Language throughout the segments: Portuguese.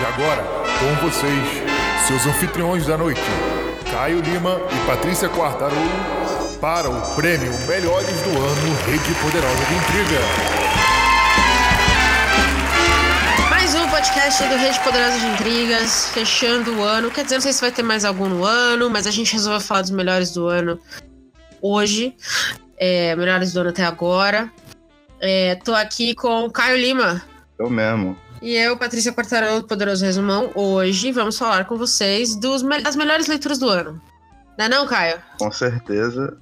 E agora, com vocês, seus anfitriões da noite, Caio Lima e Patrícia Quartarolo, para o prêmio Melhores do Ano Rede Poderosa de Intriga. Mais um podcast do Rede Poderosa de Intrigas, fechando o ano. Quer dizer, não sei se vai ter mais algum no ano, mas a gente resolveu falar dos melhores do ano hoje. É, melhores do ano até agora. É, tô aqui com o Caio Lima. Eu mesmo. E eu, Patrícia Quartarolo, do Poderoso Resumão. Hoje vamos falar com vocês dos, das melhores leituras do ano. Não é não, Caio? Com certeza,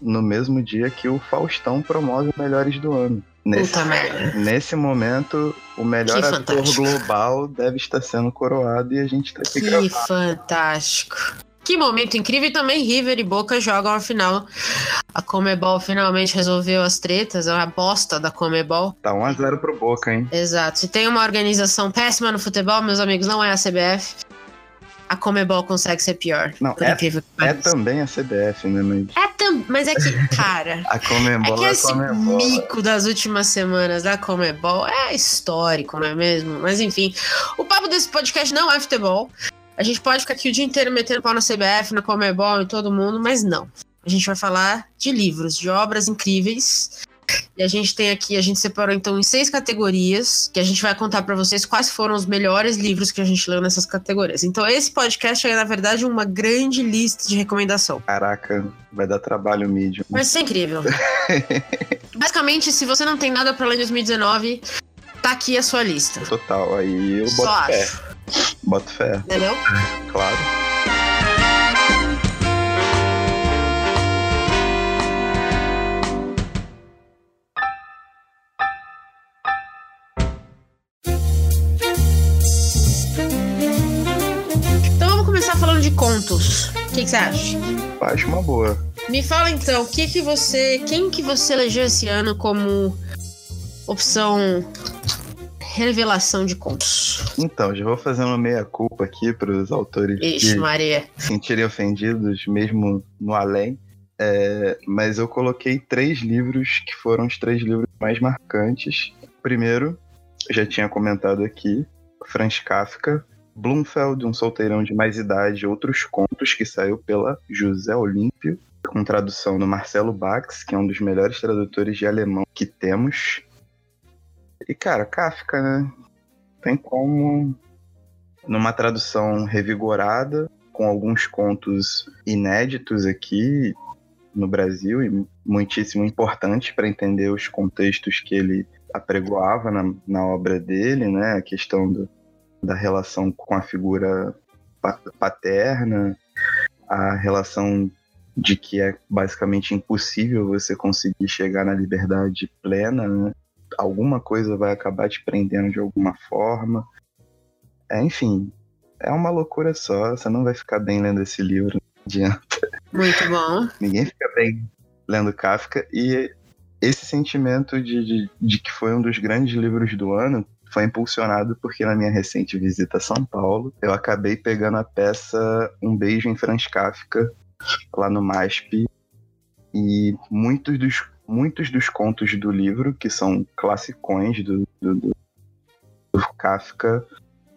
no mesmo dia que o Faustão promove os melhores do ano. Nesse, Puta merda. nesse momento, o melhor Que ator fantástico. global deve estar sendo coroado e a gente tá aqui Que gravando. fantástico. Que momento incrível e também River e Boca jogam a final. A Comebol finalmente resolveu as tretas, a bosta da Comebol. Tá 1x0 pro Boca, hein? Exato. Se tem uma organização péssima no futebol, meus amigos, não é a CBF. A Comebol consegue ser pior. Não, é- É também a CBF, né? Mas É tam... Mas é que, cara, a é Comembol que é, esse Comembol. mico das últimas semanas da Comebol é histórico, não é mesmo? Mas enfim, o papo desse podcast não é futebol. A gente pode ficar aqui o dia inteiro metendo pau na CBF, na Comebol, em todo mundo, mas não. A gente vai falar de livros, de obras incríveis. E a gente tem aqui, a gente separou então em seis categorias, que a gente vai contar pra vocês quais foram os melhores livros que a gente leu nessas categorias. Então esse podcast é, na verdade, uma grande lista de recomendação. Caraca, vai dar trabalho o mídia. Vai ser incrível. Basicamente, se você não tem nada pra ler em 2019, tá aqui a sua lista. Total, aí eu Só boto fé. Entendeu? claro. Então vamos começar falando de contos. O que, que você acha? Acho uma boa. Me fala então, o que que você. Quem que você elegeu esse ano como opção revelação de contos? Então, já vou fazendo meia-culpa aqui pros autores Ixi, que Maria. se sentirem ofendidos, mesmo no além. É, mas eu coloquei três livros que foram os três livros mais marcantes. Primeiro, já tinha comentado aqui, Franz Kafka, Blumfeld, Um Solteirão de Mais Idade, Outros Contos, que saiu pela José Olímpio, com tradução do Marcelo Bax, que é um dos melhores tradutores de alemão que temos. E, cara, Kafka, né? Tem como, numa tradução revigorada, com alguns contos inéditos aqui no Brasil e muitíssimo importantes para entender os contextos que ele apregoava na, na obra dele, né? A questão do, da relação com a figura pa- paterna, a relação de que é basicamente impossível você conseguir chegar na liberdade plena, né? Alguma coisa vai acabar te prendendo de alguma forma. É, enfim, é uma loucura só. Você não vai ficar bem lendo esse livro. Não adianta. Muito bom. Ninguém fica bem lendo Kafka. E esse sentimento de, de, de que foi um dos grandes livros do ano foi impulsionado porque na minha recente visita a São Paulo, eu acabei pegando a peça Um Beijo em Franz Kafka, lá no MASP. E muitos dos, muitos dos contos do livro, que são classicões do, do, do- Kafka,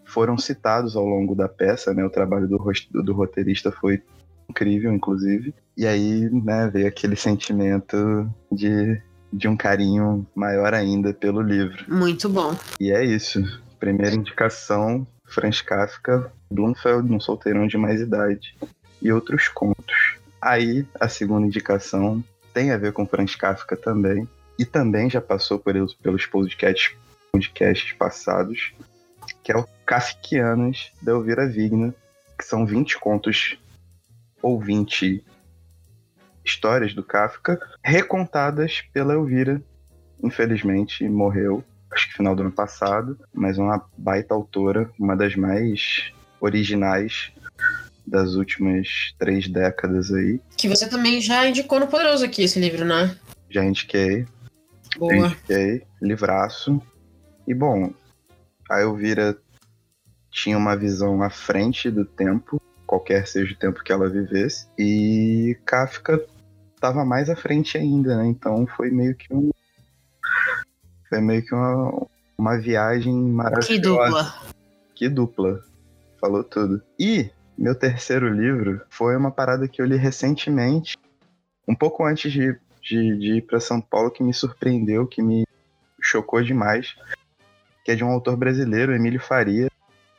foram citados ao longo da peça, né? O trabalho do, do roteirista foi incrível, inclusive. E aí, né, veio aquele sentimento de, de um carinho maior ainda pelo livro. Muito bom. E é isso. Primeira indicação, Franz Kafka, Blumfeld, um solteirão de mais idade. E outros contos. Aí, a segunda indicação tem a ver com Franz Kafka também. E também já passou por pelos podcasts, podcasts passados, que é o Kafkianas, da Elvira Vigna, que são 20 contos ou 20 histórias do Kafka, recontadas pela Elvira. Infelizmente, morreu, acho que final do ano passado, mas uma baita autora, uma das mais originais das últimas três décadas aí. Que você também já indicou no Poderoso aqui esse livro, né? Já indiquei, já Boa. indiquei, livraço. E bom, a Elvira tinha uma visão à frente do tempo, qualquer seja o tempo que ela vivesse, e Kafka estava mais à frente ainda, né? Então foi meio que um. Foi meio que uma, uma viagem Que maravilhosa. dupla. que dupla. Falou tudo. E meu terceiro livro foi uma parada que eu li recentemente, um pouco antes de, de, de ir para São Paulo, que me surpreendeu, que me chocou demais, que é de um autor brasileiro, Emílio Faria,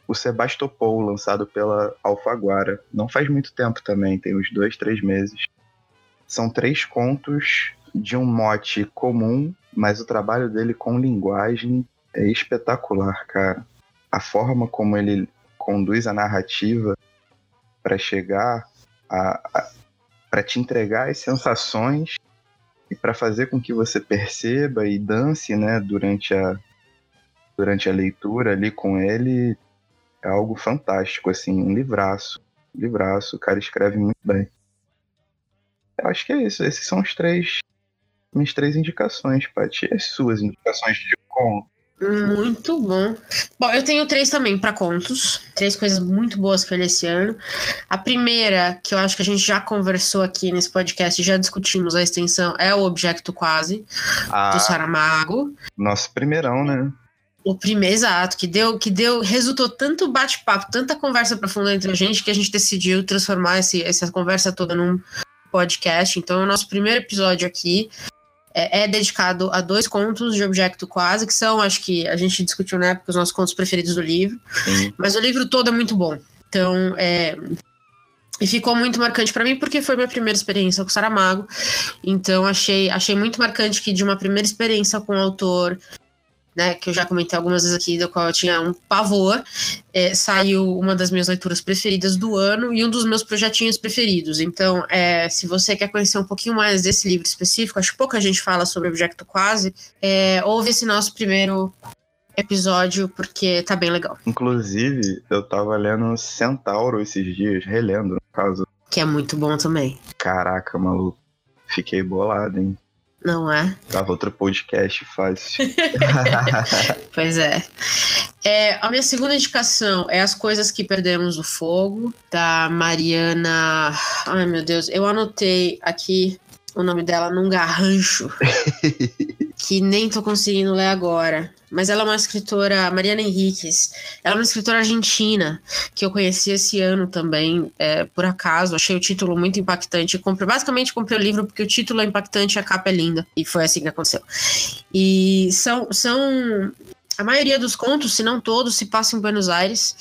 o Sebastopol, lançado pela Alfaguara. Não faz muito tempo também, tem uns dois, três meses. São três contos de um mote comum, mas o trabalho dele com linguagem é espetacular, cara. A forma como ele conduz a narrativa para chegar a, a para te entregar as sensações e para fazer com que você perceba e dance, né, durante a durante a leitura ali com ele é algo fantástico, assim, um livraço, um livraço, o cara escreve muito bem. Eu acho que é isso, esses são os três, minhas três indicações, Paty, as suas indicações de conto. Muito bom. Bom, eu tenho três também para contos. Três coisas muito boas que eu li esse ano. A primeira, que eu acho que a gente já conversou aqui nesse podcast, já discutimos a extensão, é o Objeto Quase, ah, do Saramago. Nosso primeirão, né? O primeiro, exato, que deu, que deu, resultou tanto bate-papo, tanta conversa profunda entre a gente, que a gente decidiu transformar esse, essa conversa toda num podcast. Então, é o nosso primeiro episódio aqui é, é, dedicado a dois contos de objeto quase, que são, acho que a gente discutiu na época, os nossos contos preferidos do livro. Sim. Mas o livro todo é muito bom. Então, é, e ficou muito marcante para mim porque foi minha primeira experiência com Saramago. Então achei, achei muito marcante que de uma primeira experiência com o autor né, que eu já comentei algumas vezes aqui, do qual eu tinha um pavor, é, saiu uma das minhas leituras preferidas do ano e um dos meus projetinhos preferidos. Então, é, se você quer conhecer um pouquinho mais desse livro específico, acho que pouca gente fala sobre Objeto Quase, é, ouve esse nosso primeiro episódio, porque tá bem legal. Inclusive, eu tava lendo Centauro esses dias, relendo, no caso. Que é muito bom também. Caraca, maluco. Fiquei bolado, hein? Não é? Tava outro podcast fácil. pois é. é. A minha segunda indicação é As Coisas que Perdemos o Fogo, da Mariana. Ai, meu Deus, eu anotei aqui o nome dela num garrancho que nem tô conseguindo ler agora. Mas ela é uma escritora, Mariana Henriques. Ela é uma escritora argentina que eu conheci esse ano também, é, por acaso. Achei o título muito impactante. Comprei, basicamente comprei o livro porque o título é impactante e a capa é linda. E foi assim que aconteceu. E são, são a maioria dos contos, se não todos, se passa em Buenos Aires.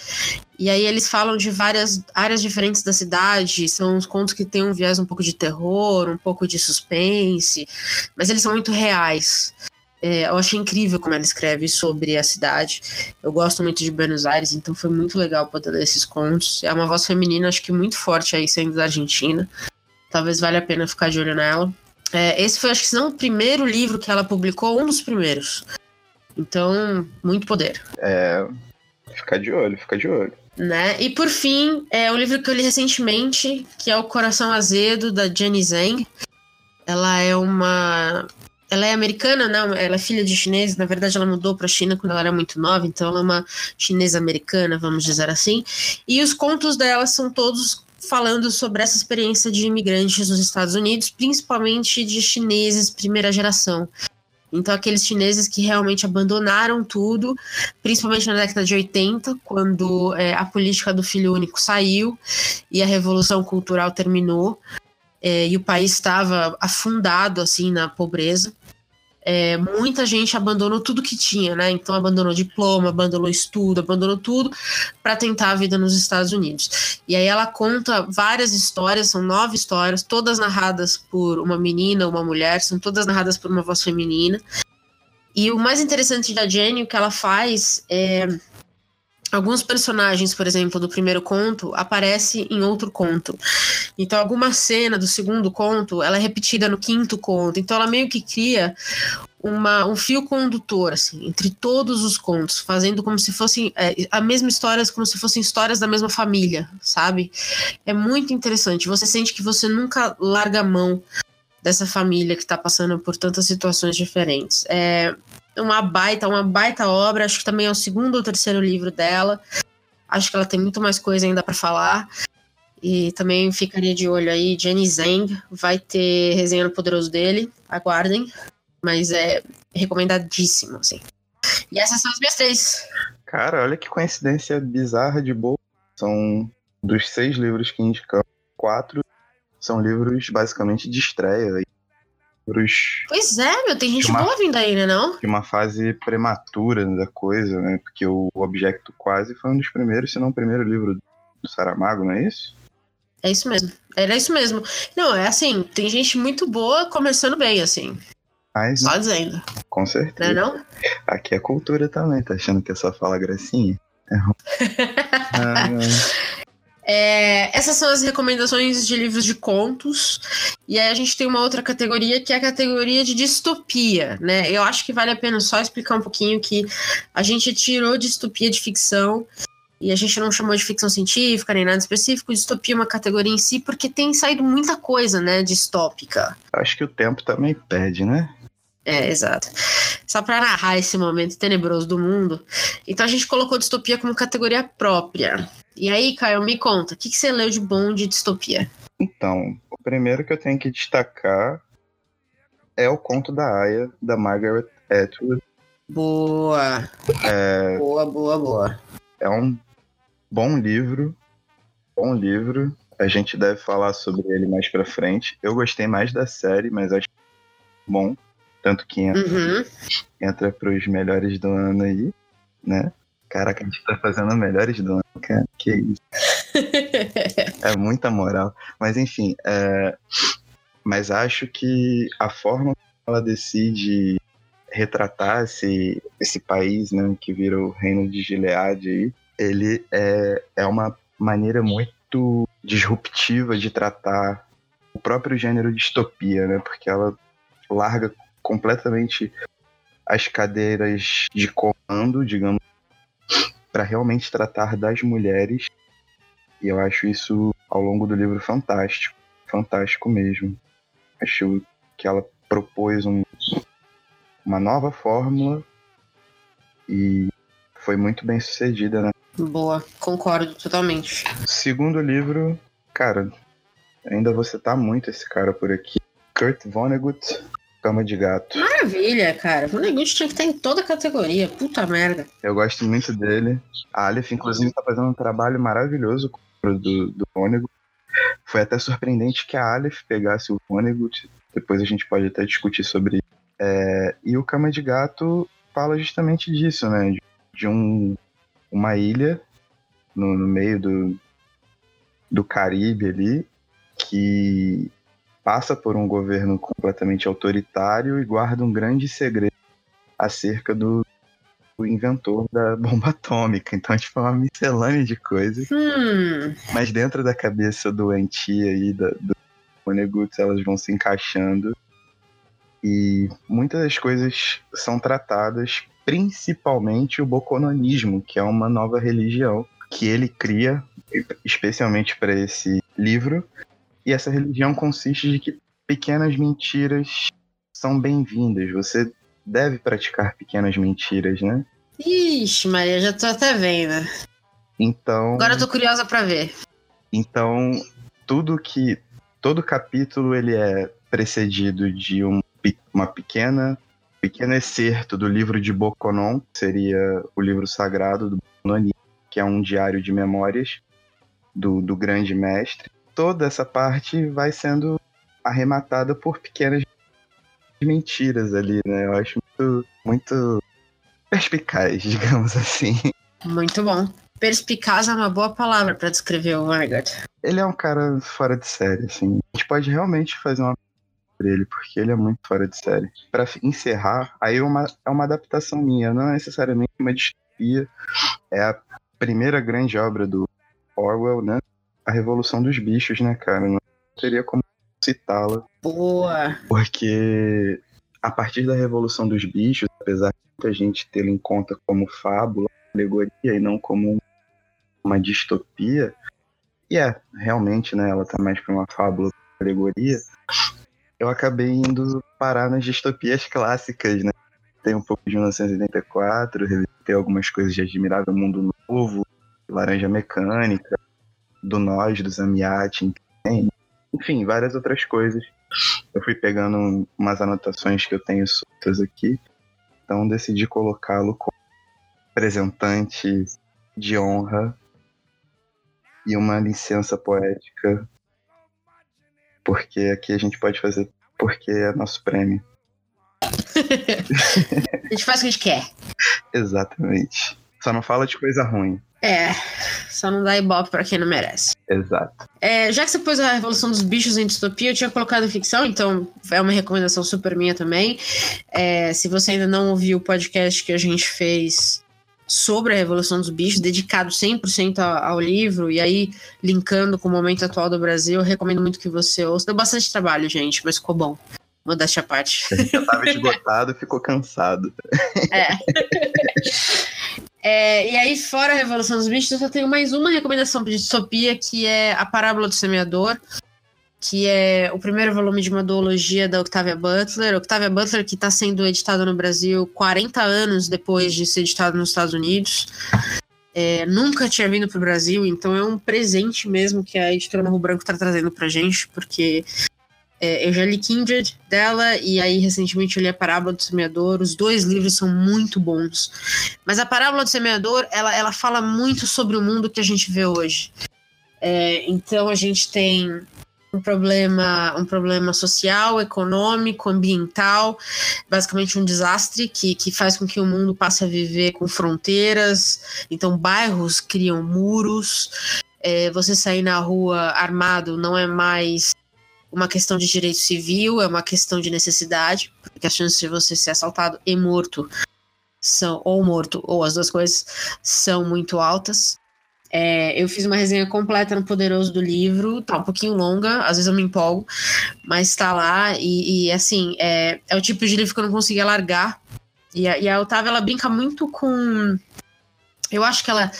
E aí eles falam de várias áreas diferentes da cidade. São uns contos que têm um viés um pouco de terror, um pouco de suspense, mas eles são muito reais. É, eu achei incrível como ela escreve sobre a cidade. Eu gosto muito de Buenos Aires, então foi muito legal poder ler esses contos. É uma voz feminina, acho que muito forte aí, sendo da Argentina. Talvez valha a pena ficar de olho nela. É, esse foi, acho que se não o primeiro livro que ela publicou, um dos primeiros. Então, muito poder. É. Fica de olho, fica de olho. Né? E por fim, é um livro que eu li recentemente, que é O Coração Azedo, da Jenny Zhang. Ela é uma. Ela é americana, não? Ela é filha de chineses. Na verdade, ela mudou para a China quando ela era muito nova, então ela é uma chinesa americana, vamos dizer assim. E os contos dela são todos falando sobre essa experiência de imigrantes nos Estados Unidos, principalmente de chineses primeira geração. Então, aqueles chineses que realmente abandonaram tudo, principalmente na década de 80, quando é, a política do filho único saiu e a revolução cultural terminou, é, e o país estava afundado assim na pobreza é, muita gente abandonou tudo que tinha, né? Então abandonou diploma, abandonou estudo, abandonou tudo para tentar a vida nos Estados Unidos. E aí ela conta várias histórias, são nove histórias, todas narradas por uma menina, uma mulher, são todas narradas por uma voz feminina. E o mais interessante da Jenny, o que ela faz é alguns personagens, por exemplo, do primeiro conto aparece em outro conto. Então, alguma cena do segundo conto, ela é repetida no quinto conto. Então, ela meio que cria uma, um fio condutor, assim, entre todos os contos, fazendo como se fossem é, a mesma história, como se fossem histórias da mesma família, sabe? É muito interessante. Você sente que você nunca larga a mão dessa família que está passando por tantas situações diferentes. É, uma baita, uma baita obra. Acho que também é o segundo ou terceiro livro dela. Acho que ela tem muito mais coisa ainda para falar. E também ficaria de olho aí, Jenny Zhang vai ter resenha no Poderoso dele, aguardem. Mas é recomendadíssimo, assim. E essas são as minhas três. Cara, olha que coincidência bizarra de boa. São dos seis livros que indicamos, quatro são livros basicamente de estreia. Livros Pois é, meu, tem gente uma- boa vindo aí, né não? de uma fase prematura da coisa, né? Porque o Objecto Quase foi um dos primeiros, se não o primeiro livro do Saramago, não é isso? É isso mesmo. Era isso mesmo. Não, é assim, tem gente muito boa começando bem, assim. Mas, Só dizendo. com certeza. não? Aqui é cultura também, tá achando que é só fala gracinha? É ruim. Ah, não. É, essas são as recomendações de livros de contos. E aí a gente tem uma outra categoria que é a categoria de distopia, né? Eu acho que vale a pena só explicar um pouquinho que a gente tirou distopia de ficção e a gente não chamou de ficção científica nem nada específico. Distopia é uma categoria em si porque tem saído muita coisa, né, distópica. Acho que o tempo também pede, né? É, exato. Só para narrar esse momento tenebroso do mundo. Então a gente colocou distopia como categoria própria. E aí, Caio, me conta, o que, que você leu de bom de distopia? Então, o primeiro que eu tenho que destacar é o conto da Aya, da Margaret Atwood. Boa. Boa, boa, boa. É um bom livro, bom livro. A gente deve falar sobre ele mais pra frente. Eu gostei mais da série, mas acho bom. Tanto que entra, Uhum. entra pros melhores do ano aí, né? Caraca, a gente tá fazendo melhores do ano, cara. Que isso. É muita moral. Mas enfim, é... mas acho que a forma como ela decide retratar esse, esse país, né, que vira o reino de Gilead aí, ele é, é uma maneira muito disruptiva de tratar o próprio gênero distopia, né, porque ela larga completamente as cadeiras de comando, digamos, para realmente tratar das mulheres e eu acho isso ao longo do livro fantástico. Fantástico mesmo. Acho que ela propôs um- uma nova fórmula e foi muito bem sucedida, né? Boa, concordo totalmente. Segundo livro, cara, ainda vou citar muito esse cara por aqui. Kurt Vonnegut, Cama de Gato. Maravilha, cara. O negócio tinha que estar em toda categoria. Puta merda. Eu gosto muito dele. A Aleph, inclusive, tá fazendo um trabalho maravilhoso com o livro do, do Vonnegut. Foi até surpreendente que a Aleph pegasse o Vonnegut. Depois a gente pode até discutir sobre isso. É, e o Cama de Gato fala justamente disso, né? De, de um, uma ilha no, no meio do, do Caribe ali que passa por um governo completamente autoritário e guarda um grande segredo acerca do, do inventor da bomba atômica. Então, tipo, é uma miscelânea de coisas. Hum. Mas dentro da cabeça doentia aí da, do Vonnegut, elas vão se encaixando. E muitas das coisas são tratadas, principalmente o bocononismo, que é uma nova religião que ele cria, especialmente para esse livro. E essa religião consiste de que pequenas mentiras são bem-vindas. Você deve praticar pequenas mentiras, né? Ixi, Maria, já tô até vendo. Então. Agora eu tô curiosa pra ver. Então, tudo que. Todo capítulo ele é precedido de um, uma pequena. pequeno excerto do livro de Bokonon, que seria o livro sagrado do Bokononi, que é um diário de memórias do, do grande mestre. Toda essa parte vai sendo arrematada por pequenas mentiras ali, né? Eu acho muito, muito perspicaz, digamos assim. Muito bom. Perspicaz é uma boa palavra pra descrever o Vanguard. Ele é um cara fora de série, assim. A gente pode realmente fazer uma por ele, porque ele é muito fora de série. Pra fi- encerrar, aí é uma, é uma adaptação minha, não é necessariamente uma distopia. É a primeira grande obra do Orwell, né? A Revolução dos Bichos, né, cara? Não teria como citá-la, Boa. porque a partir da Revolução dos Bichos, apesar de muita gente tê-la em conta como fábula, alegoria e não como uma distopia, e é, realmente, né, ela tá mais pra uma fábula, alegoria, eu acabei indo parar nas distopias clássicas, né? Tem um pouco de 1984, revisitei algumas coisas de Admirável Mundo Novo, Laranja Mecânica, do Nós, do Zamiatin, tem, enfim, várias outras coisas. Eu fui pegando umas anotações que eu tenho soltas aqui, então decidi colocá-lo como representante de honra e uma licença poética, porque aqui a gente pode fazer porque é nosso prêmio. a gente faz o que a gente quer. Exatamente. Só não fala de coisa ruim. É, só não dá ibope pra quem não merece. Exato. É, já que você pôs a Revolução dos Bichos em distopia, eu tinha colocado ficção, então é uma recomendação super minha também. É, se você ainda não ouviu o podcast que a gente fez sobre a Revolução dos Bichos, dedicado 100% ao livro, e aí linkando com o momento atual do Brasil, eu recomendo muito que você ouça. Deu bastante trabalho, gente, mas ficou bom. Modéstia à parte. Eu tava esgotado, ficou cansado. É. é. E aí, fora a Revolução dos Bichos, eu só tenho mais uma recomendação de distopia, que é A Parábola do Semeador, que é o primeiro volume de uma duologia da Octavia Butler. Octavia Butler, que está sendo editado no Brasil 40 anos depois de ser editado nos Estados Unidos. É, nunca tinha vindo para o Brasil, então é um presente mesmo que a editora Novo Branco está trazendo para gente, porque é, eu já li Kindred dela e aí recentemente eu li a Parábola do Semeador. Os dois livros são muito bons. Mas a Parábola do Semeador, ela, ela fala muito sobre o mundo que a gente vê hoje. É, então a gente tem um problema, um problema social, econômico, ambiental, basicamente um desastre que, que faz com que o mundo passe a viver com fronteiras. Então bairros criam muros. É, você sair na rua armado não é mais uma questão de direito civil, é uma questão de necessidade, porque as chances de você ser assaltado e morto são, ou morto, ou as duas coisas, são muito altas. É, eu fiz uma resenha completa no Poderoso do livro, tá um pouquinho longa, às vezes eu me empolgo, mas tá lá, e, e assim, é, é o tipo de livro que eu não conseguia largar. E a, e a Otávia, ela brinca muito com. Eu acho que ela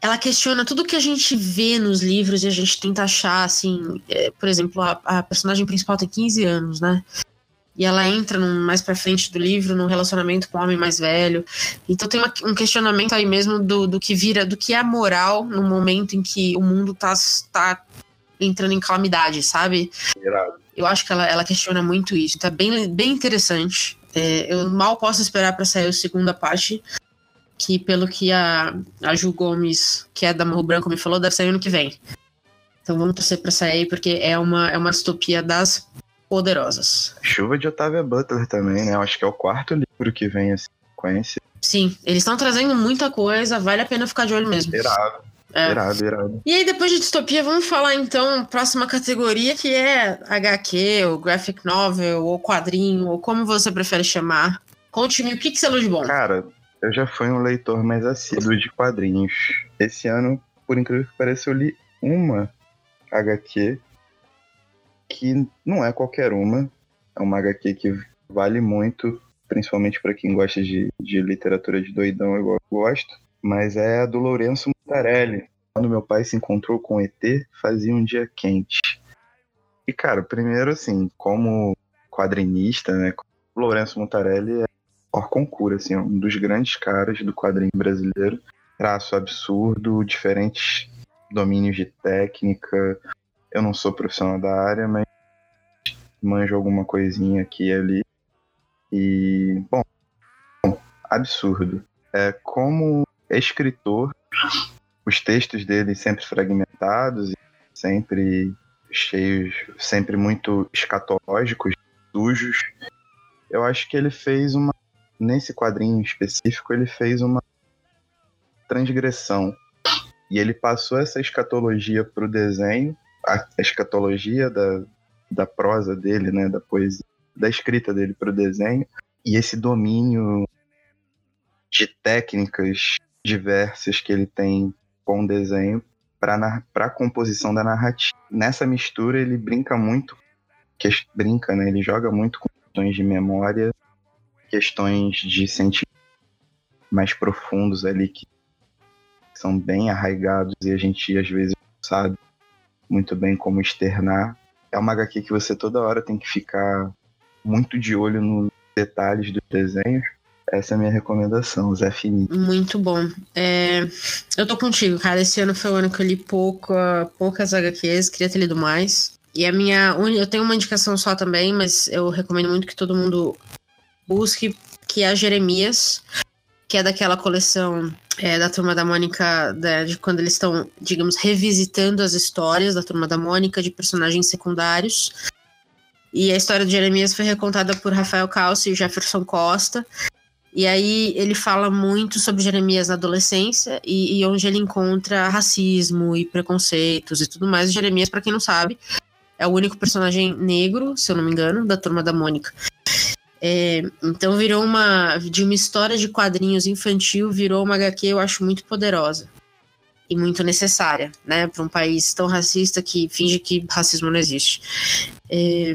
ela questiona tudo que a gente vê nos livros e a gente tenta achar, assim, é, por exemplo, a, a, personagem principal tem 15 anos, né? E ela entra num, mais pra frente do livro num relacionamento com um homem mais velho. Então tem uma, um questionamento aí mesmo do, do que vira, do que é a moral no momento em que o mundo tá, tá entrando em calamidade, sabe? Eu acho que ela, ela questiona muito isso. Tá bem, bem interessante. É, eu mal posso esperar para sair a segunda parte que pelo que a, a Ju Gomes, que é da Morro Branco, me falou, deve sair ano que vem. Então vamos torcer pra sair, porque é uma, é uma distopia das poderosas. Chuva de Otávia Butler também, né? Eu acho que é o quarto livro que vem a sequência. Sim, eles estão trazendo muita coisa, vale a pena ficar de olho mesmo. Irado. É. Irado, irado. E aí, depois de distopia, vamos falar então, próxima categoria, que é HQ, ou graphic novel, ou quadrinho, ou como você prefere chamar. Conte-me o que, que você de bom. Cara, eu já fui um leitor mais assíduo de quadrinhos. Esse ano, por incrível que pareça, eu li uma HQ que não é qualquer uma. É uma HQ que vale muito, principalmente para quem gosta de, de literatura de doidão, igual eu gosto. Mas é a do Lourenço Mutarelli. Quando meu pai se encontrou com ET, fazia um dia quente. E, cara, primeiro, assim, como quadrinista, né? Lourenço Mutarelli é Orconcura, assim, um dos grandes caras do quadrinho brasileiro. Traço absurdo, diferentes domínios de técnica. Eu não sou profissional da área, mas manjo alguma coisinha aqui e ali. E, bom, absurdo. É, como escritor, os textos dele sempre fragmentados, sempre cheios, sempre muito escatológicos, sujos. Eu acho que ele fez uma nesse quadrinho específico, ele fez uma transgressão. E ele passou essa escatologia para o desenho, a escatologia da, da prosa dele, né, da poesia, da escrita dele para o desenho, e esse domínio de técnicas diversas que ele tem com o desenho para a composição da narrativa. Nessa mistura ele brinca muito, que brinca, né, ele joga muito com questões de memória questões de sentimentos mais profundos ali que são bem arraigados e a gente às vezes não sabe muito bem como externar. É uma HQ que você toda hora tem que ficar muito de olho nos detalhes dos desenhos. Essa é a minha recomendação, Zé Fini. Muito bom. É... Eu tô contigo, cara. Esse ano foi o ano que eu li pouco, poucas HQs, queria ter lido mais. E a minha. Eu tenho uma indicação só também, mas eu recomendo muito que todo mundo busque, que é Jeremias. que é daquela coleção é, da Turma da Mônica, de quando eles estão, digamos, revisitando as histórias da Turma da Mônica de personagens secundários. E a história de Jeremias foi recontada por Rafael Calci e Jefferson Costa. E aí ele fala muito sobre Jeremias na adolescência e, e onde ele encontra racismo e preconceitos e tudo mais. Jeremias, para quem não sabe, é o único personagem negro, se eu não me engano, da Turma da Mônica. É, então virou uma. De uma história de quadrinhos infantil, virou uma HQ, eu acho, muito poderosa. E muito necessária, né? Para um país tão racista que finge que racismo não existe. É,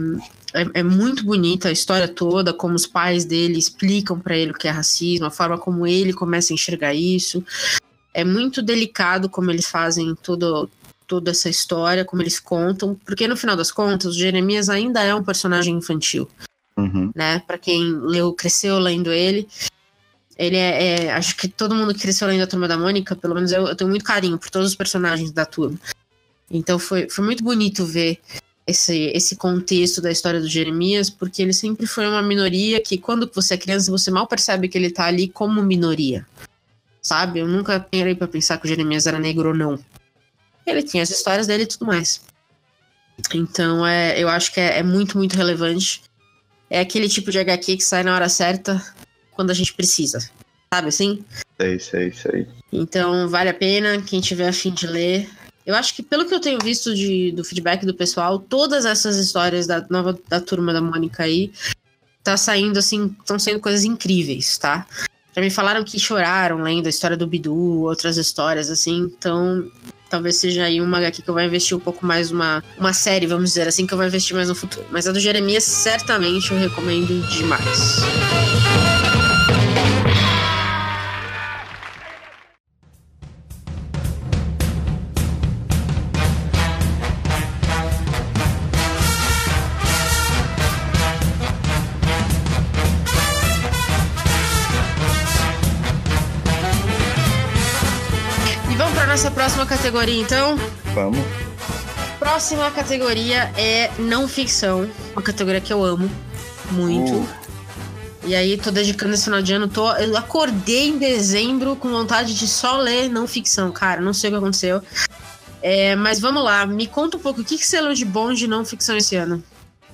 é, é muito bonita a história toda, como os pais dele explicam para ele o que é racismo, a forma como ele começa a enxergar isso. É muito delicado como eles fazem todo, toda essa história, como eles contam, porque no final das contas, o Jeremias ainda é um personagem infantil. Uhum. Né? Para quem leu, cresceu lendo ele. Ele é, é, Acho que todo mundo que cresceu lendo a turma da Mônica, pelo menos eu, eu, tenho muito carinho por todos os personagens da turma. Então foi, foi muito bonito ver esse, esse contexto da história do Jeremias, porque ele sempre foi uma minoria que, quando você é criança, você mal percebe que ele tá ali como minoria. Sabe? Eu nunca parei pra pensar que o Jeremias era negro ou não. Ele tinha as histórias dele e tudo mais. Então, é, eu acho que é, é muito, muito relevante é aquele tipo de HQ que sai na hora certa, quando a gente precisa. Sabe assim? Sei, sei, sei. Então, vale a pena, quem tiver afim de ler. Eu acho que, pelo que eu tenho visto de, do feedback do pessoal, todas essas histórias da nova da turma da Mônica aí tá saindo assim, estão sendo coisas incríveis, tá? Já me falaram que choraram lendo a história do Bidu, outras histórias assim, então talvez seja aí uma HQ que eu vou investir um pouco mais, uma, uma série, vamos dizer assim, que eu vou investir mais no futuro. Mas a do Jeremias, certamente eu recomendo demais. Próxima categoria, então? Vamos. Próxima categoria é não ficção. Uma categoria que eu amo muito. Uh. E aí, tô dedicando esse final de ano. Tô, eu acordei em dezembro com vontade de só ler não ficção, cara. Não sei o que aconteceu. É, mas vamos lá, me conta um pouco o que, que você leu de bom de não ficção esse ano.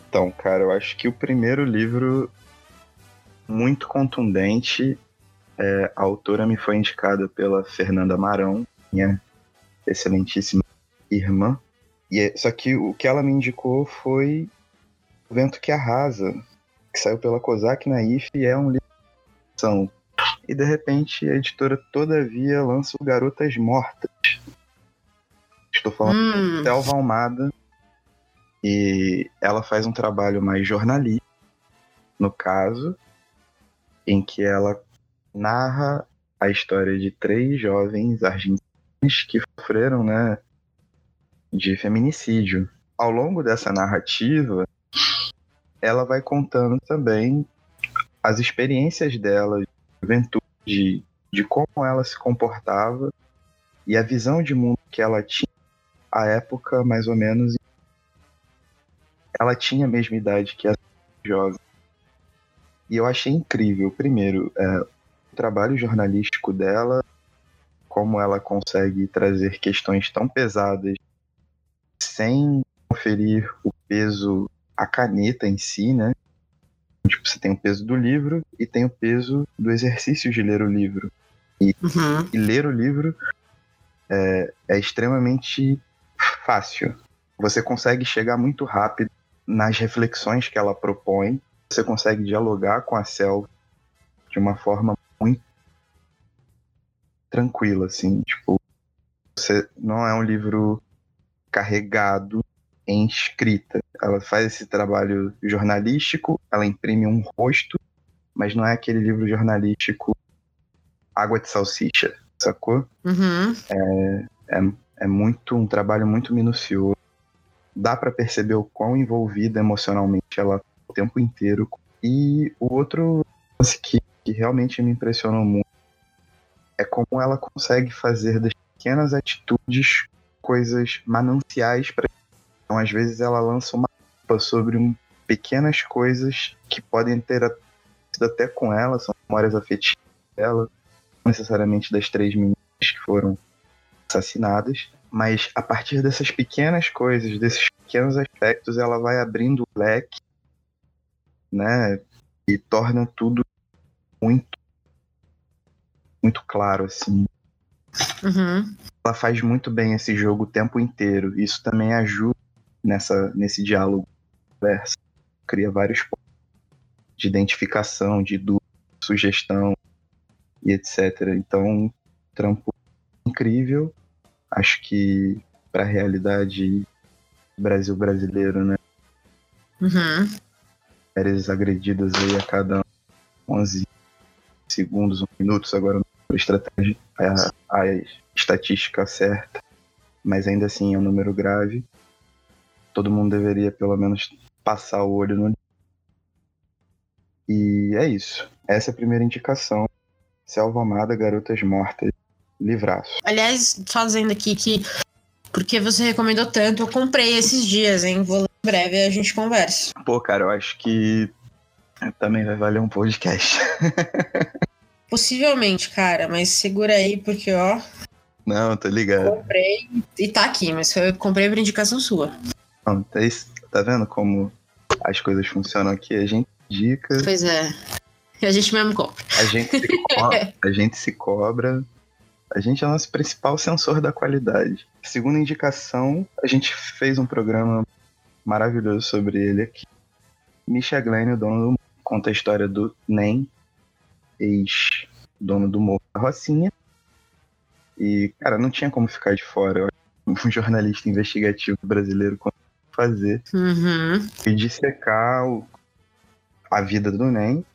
Então, cara, eu acho que o primeiro livro muito contundente. É, a autora me foi indicada pela Fernanda Marão, minha excelentíssima irmã. E é, só que o que ela me indicou foi O Vento que Arrasa, que saiu pela Kozak na IF e é um livro. E de repente a editora Todavia lança o Garotas Mortas. Estou falando hum. de Selva Almada. E ela faz um trabalho mais jornalístico, no caso, em que ela narra a história de três jovens argentinos que sofreram, né, de feminicídio. Ao longo dessa narrativa, ela vai contando também as experiências dela de juventude, de, como ela se comportava e a visão de mundo que ela tinha à época, mais ou menos. Ela tinha a mesma idade que a jovem. E eu achei incrível, primeiro, é, o trabalho jornalístico dela como ela consegue trazer questões tão pesadas sem conferir o peso à caneta em si, né? Tipo, você tem o peso do livro e tem o peso do exercício de ler o livro. E, uhum. e ler o livro é, é extremamente fácil. Você consegue chegar muito rápido nas reflexões que ela propõe. Você consegue dialogar com a selva de uma forma muito tranquila, assim, tipo, você não é um livro carregado em escrita. Ela faz esse trabalho jornalístico, ela imprime um rosto, mas não é aquele livro jornalístico água de salsicha, sacou? Uhum. É, é, é muito um trabalho muito minucioso. Dá para perceber o quão envolvida emocionalmente ela o tempo inteiro. E o outro que, que realmente me impressionou muito é como ela consegue fazer das pequenas atitudes coisas mananciais para então às vezes ela lança uma mapa sobre um, pequenas coisas que podem ter sido até com ela são memórias afetivas dela necessariamente das três meninas que foram assassinadas, mas a partir dessas pequenas coisas, desses pequenos aspectos, ela vai abrindo o leque, né, e torna tudo muito, muito claro, assim. Uhum. Ela faz muito bem esse jogo o tempo inteiro. Isso também ajuda nessa, nesse diálogo conversa. Cria vários pontos de identificação, de dúvida, sugestão e etc. Então, trampo incrível. Acho que para a realidade Brasil brasileiro, né? Uhum. Mulheres agredidas aí a cada 11 segundos, um minutos, agora não a estratégia, a, a estatística certa, mas ainda assim é um número grave. Todo mundo deveria pelo menos passar o olho no e é isso. Essa é a primeira indicação. Selva Amada, Garotas Mortas, livraço. Aliás, fazendo aqui que porque você recomendou tanto, eu comprei esses dias, hein? Vou em breve a gente conversa. Pô, cara, eu acho que também vai valer um podcast. Possivelmente, cara, mas segura aí, porque, ó. Não, tô ligado. Comprei e tá aqui, mas eu comprei por indicação sua. Não, tá, tá vendo como as coisas funcionam aqui? A gente indica. Pois é. E a gente mesmo compra. A gente se cobra. a gente se cobra. A gente é o nosso principal sensor da qualidade. Segunda indicação, a gente fez um programa maravilhoso sobre ele aqui. Misha Glenn, o dono do mundo, conta a história do Nem, ex-dono do Morro da Rocinha. E, cara, não tinha como ficar de fora. Um jornalista investigativo brasileiro fazer uhum. e dissecar o, a vida do NEM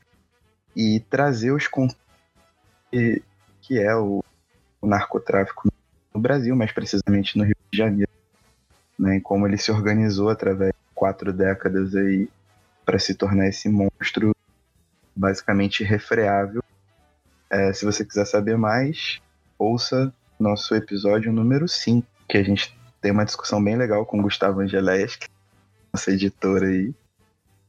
e trazer os que, que é o, o, narcotráfico no Brasil, mais precisamente no Rio de Janeiro, né, como ele se organizou através de quatro décadas aí para se tornar esse monstro basicamente refreável. É, se você quiser saber mais, ouça nosso episódio número 5, que a gente tem uma discussão bem legal com o Gustavo Angeleschi, nossa editora aí.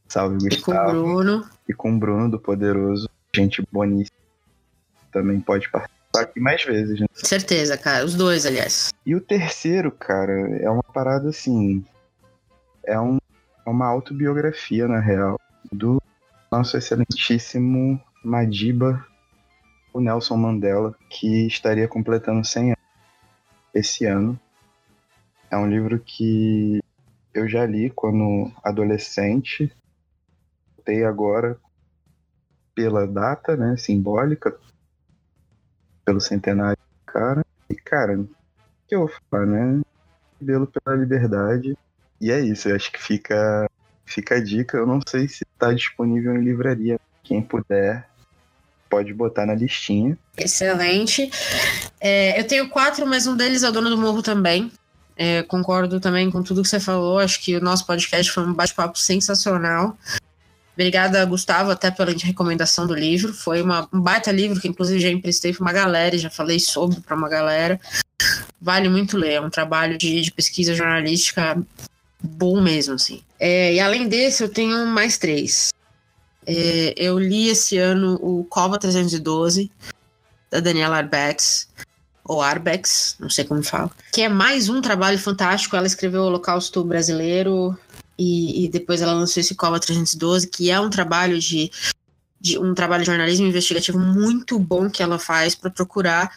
Salve, Gustavo. E com o Bruno. E com o Bruno do Poderoso, gente boníssima. Também pode participar aqui mais vezes, né? Certeza, cara. Os dois, aliás. E o terceiro, cara, é uma parada assim. É um, é uma autobiografia, na real, do nosso excelentíssimo Madiba, o Nelson Mandela, que estaria completando 100 anos esse ano. É um livro que eu já li quando adolescente, voltei agora pela data, né, simbólica, pelo centenário do cara. E, cara, o que eu vou falar, né? Belo pela liberdade. E é isso, eu acho que fica, fica a dica. Eu não sei se está disponível em livraria. Quem puder, pode botar na listinha. Excelente. É, eu tenho quatro, mas um deles é o Dono do Morro também. É, concordo também com tudo que você falou. Acho que o nosso podcast foi um bate-papo sensacional. Obrigada, Gustavo, até pela recomendação do livro. Foi uma, um baita livro que, inclusive, já emprestei para uma galera e já falei sobre para uma galera. Vale muito ler. É um trabalho de, de pesquisa jornalística bom mesmo, assim. É, e além desse, eu tenho mais três. É, eu li esse ano o Cova 312, da Daniela Arbex, ou Arbex, não sei como fala, que é mais um trabalho fantástico. Ela escreveu o Holocausto Brasileiro e, e depois ela lançou esse Cova 312, que é um trabalho de, de um trabalho de jornalismo investigativo muito bom que ela faz para procurar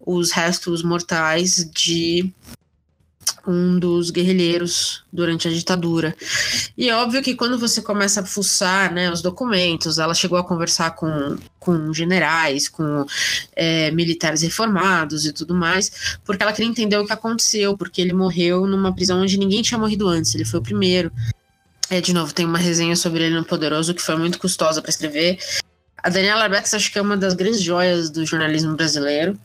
os restos mortais de um dos guerrilheiros durante a ditadura. E é óbvio que quando você começa a fuçar né, os documentos, ela chegou a conversar com, com generais, com é, militares reformados e tudo mais, porque ela queria entender o que aconteceu, porque ele morreu numa prisão onde ninguém tinha morrido antes, ele foi o primeiro. É, de novo, tem uma resenha sobre ele no Poderoso que foi muito custosa para escrever. A Daniela Arbex acho que é uma das grandes joias do jornalismo brasileiro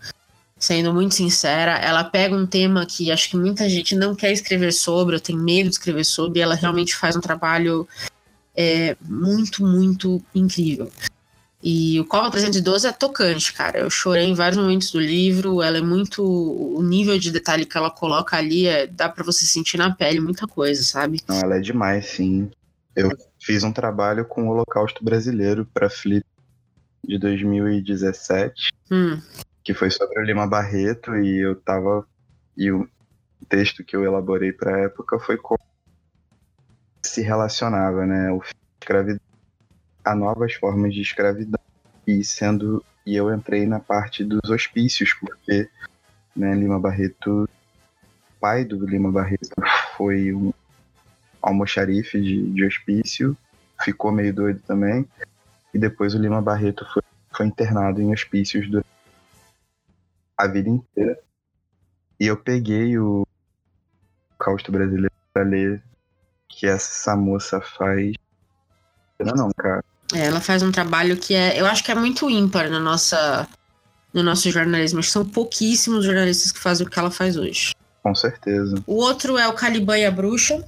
sendo muito sincera, ela pega um tema que acho que muita gente não quer escrever sobre, ou tem medo de escrever sobre, e ela realmente faz um trabalho é, muito, muito incrível. E o Cova 312 é tocante, cara. Eu chorei em vários momentos do livro. Ela é muito. O nível de detalhe que ela coloca ali é, dá para você sentir na pele muita coisa, sabe? Não, ela é demais, sim. Eu fiz um trabalho com o Holocausto Brasileiro para Flip de 2017, Hum, que foi sobre o Lima Barreto, e eu tava. E o texto que eu elaborei pra época foi como se relacionava, né? O escravidão a novas formas de escravidão. E sendo. E eu entrei na parte dos hospícios, porque né, Lima Barreto, pai do Lima Barreto, foi um almoxarife de, de hospício, ficou meio doido também. E depois o Lima Barreto foi, foi internado em hospícios durante a vida inteira. E eu peguei o Causto Brasileiro pra ler que essa moça faz. Não, não, cara. é, ela faz um trabalho que é, eu acho que é muito ímpar na nossa, no nosso jornalismo. Acho que são pouquíssimos jornalistas que fazem o que ela faz hoje. Com certeza. O outro é o Caliban e a Bruxa,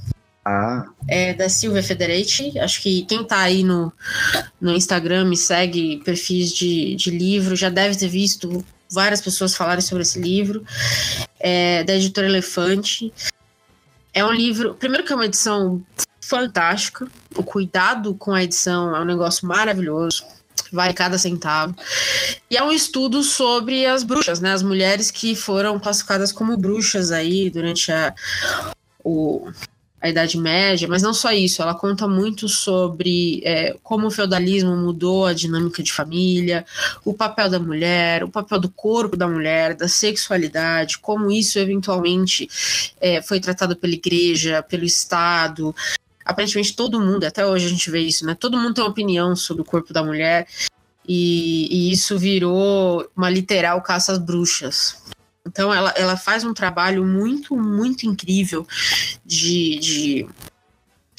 Ah, é da Silvia Federici. Acho que quem tá aí no, no Instagram e segue perfis de, de livro já deve ter visto várias pessoas falarem sobre esse livro. É da editora Elefante. É um livro. Primeiro que é uma edição fantástica. O cuidado com a edição é um negócio maravilhoso. Vale cada centavo. E é um estudo sobre as bruxas, né? As mulheres que foram classificadas como bruxas aí durante a, o, a Idade Média, mas não só isso, ela conta muito sobre é, como o feudalismo mudou a dinâmica de família, o papel da mulher, o papel do corpo da mulher, da sexualidade, como isso eventualmente é, foi tratado pela igreja, pelo Estado. Aparentemente todo mundo, até hoje a gente vê isso, né? Todo mundo tem uma opinião sobre o corpo da mulher. E, e isso virou uma literal caça às bruxas. Então ela, ela faz um trabalho muito, muito incrível de, de,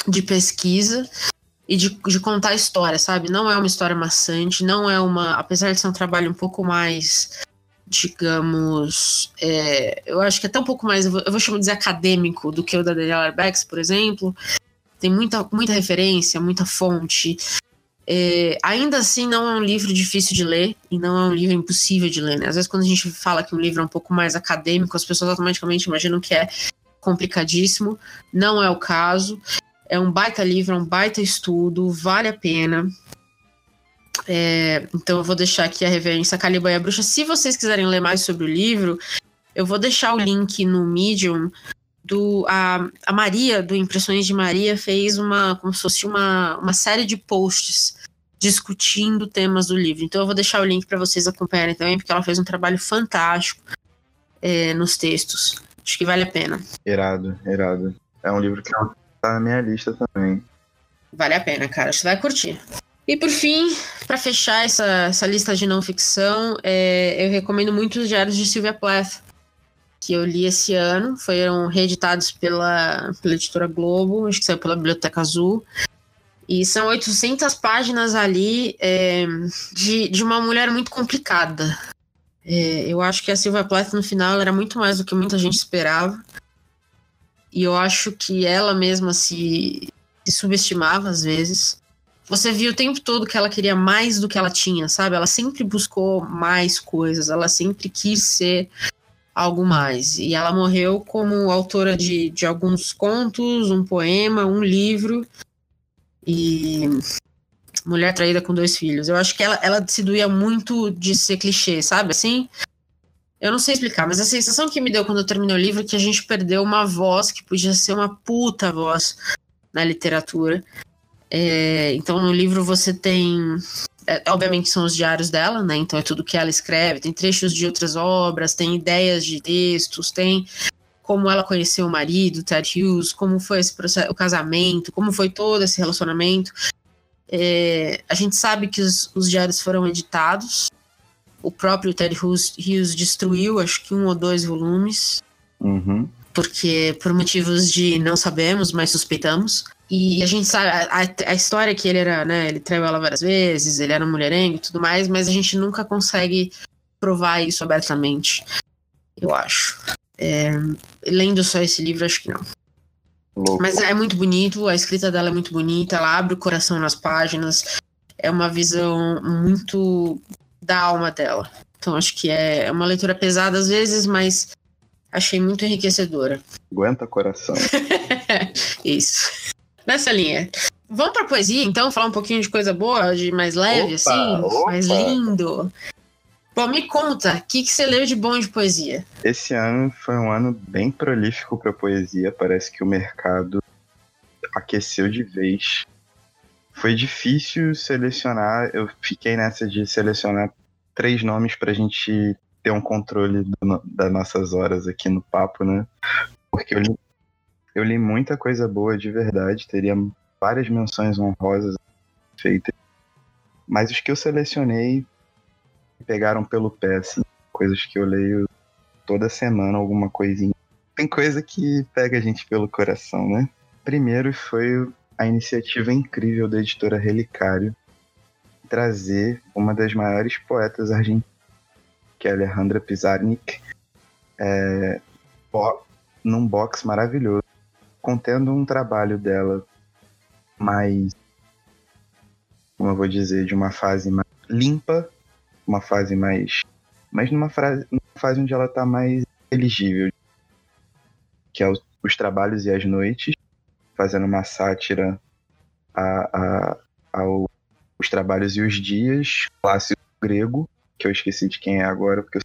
de pesquisa e de, de contar história, sabe? Não é uma história maçante, não é uma. Apesar de ser um trabalho um pouco mais, digamos. é, eu acho que até um pouco mais, eu vou, chamar de acadêmico do que o da Daniela Arbex, por exemplo. Tem muita, muita referência, muita fonte. É, ainda assim, não é um livro difícil de ler e não é um livro impossível de ler. Né? Às vezes, quando a gente fala que um livro é um pouco mais acadêmico, as pessoas automaticamente imaginam que é complicadíssimo. Não é o caso. É um baita livro, é um baita estudo, vale a pena. É, então, eu vou deixar aqui a referência Caliban e a Bruxa. Se vocês quiserem ler mais sobre o livro, eu vou deixar o link no Medium do a, a Maria do Impressões de Maria fez uma como se fosse uma, uma série de posts discutindo temas do livro. Então eu vou deixar o link para vocês acompanharem também, porque ela fez um trabalho fantástico é, nos textos. Acho que vale a pena. irado, irado. É um livro que tá na minha lista também. Vale a pena, cara. Você vai curtir. E por fim, para fechar essa, essa lista de não ficção, é, eu recomendo muito os diários de Sylvia Plath, que eu li esse ano. Foram reeditados pela, pela editora Globo, acho que saiu pela Biblioteca Azul. E são 800 páginas ali é, de, de uma mulher muito complicada. É, eu acho que a Silvia Plath no final era muito mais do que muita gente esperava. E eu acho que ela mesma se, se subestimava às vezes. Você viu o tempo todo que ela queria mais do que ela tinha, sabe? Ela sempre buscou mais coisas, ela sempre quis ser algo mais. E ela morreu como autora de, de alguns contos, um poema, um livro. E mulher traída com dois filhos. Eu acho que ela, ela se doía muito de ser clichê, sabe? Assim. Eu não sei explicar, mas a sensação que me deu quando eu terminei o livro é que a gente perdeu uma voz que podia ser uma puta voz na literatura. É, então no livro você tem. É, obviamente são os diários dela, né? Então é tudo que ela escreve, tem trechos de outras obras, tem ideias de textos, tem como ela conheceu o marido, Ted Hughes, como foi esse processo, o casamento, como foi todo esse relacionamento. É, a gente sabe que os, os diários foram editados. O próprio Ted Hughes, Hughes destruiu, acho que um ou dois volumes, Uhum. porque por motivos de não sabemos, mas suspeitamos. E a gente sabe a, a- a história é que ele era, né? Ele traiu ela várias vezes, ele era um mulherengo e tudo mais, mas a gente nunca consegue provar isso abertamente. Eu acho. É, lendo só esse livro, acho que não. Louco. Mas é muito bonito, a escrita dela é muito bonita, ela abre o coração nas páginas, é uma visão muito da alma dela. Então acho que é uma leitura pesada às vezes, mas achei muito enriquecedora. Aguenta coração. Isso. Nessa linha. Vamos pra poesia, então? Falar um pouquinho de coisa boa, de mais leve, Opa, assim? opa. Mais lindo. Bom, me conta, o que, que você leu de bom de poesia? Esse ano foi um ano bem prolífico para poesia. Parece que o mercado aqueceu de vez. Foi difícil selecionar. Eu fiquei nessa de selecionar três nomes para a gente ter um controle do das nossas horas aqui no papo, né? Porque eu li, eu li muita coisa boa de verdade. Teria várias menções honrosas feitas. Mas os que eu selecionei pegaram pelo pé, assim. Coisas que eu leio toda semana alguma coisinha. Tem coisa que pega a gente pelo coração, né? Primeiro foi a iniciativa incrível da editora Relicário trazer uma das maiores poetas argentinas, que é Alejandra Pizarnik, é, num box maravilhoso, contendo um trabalho dela mais, como eu vou dizer, de uma fase mais limpa, uma fase mais mas numa, frase, numa fase onde ela tá mais elegível, que é os, os trabalhos e as noites, fazendo uma sátira a, a, ao os trabalhos e os dias, clássico grego, que eu esqueci de quem é agora, porque eu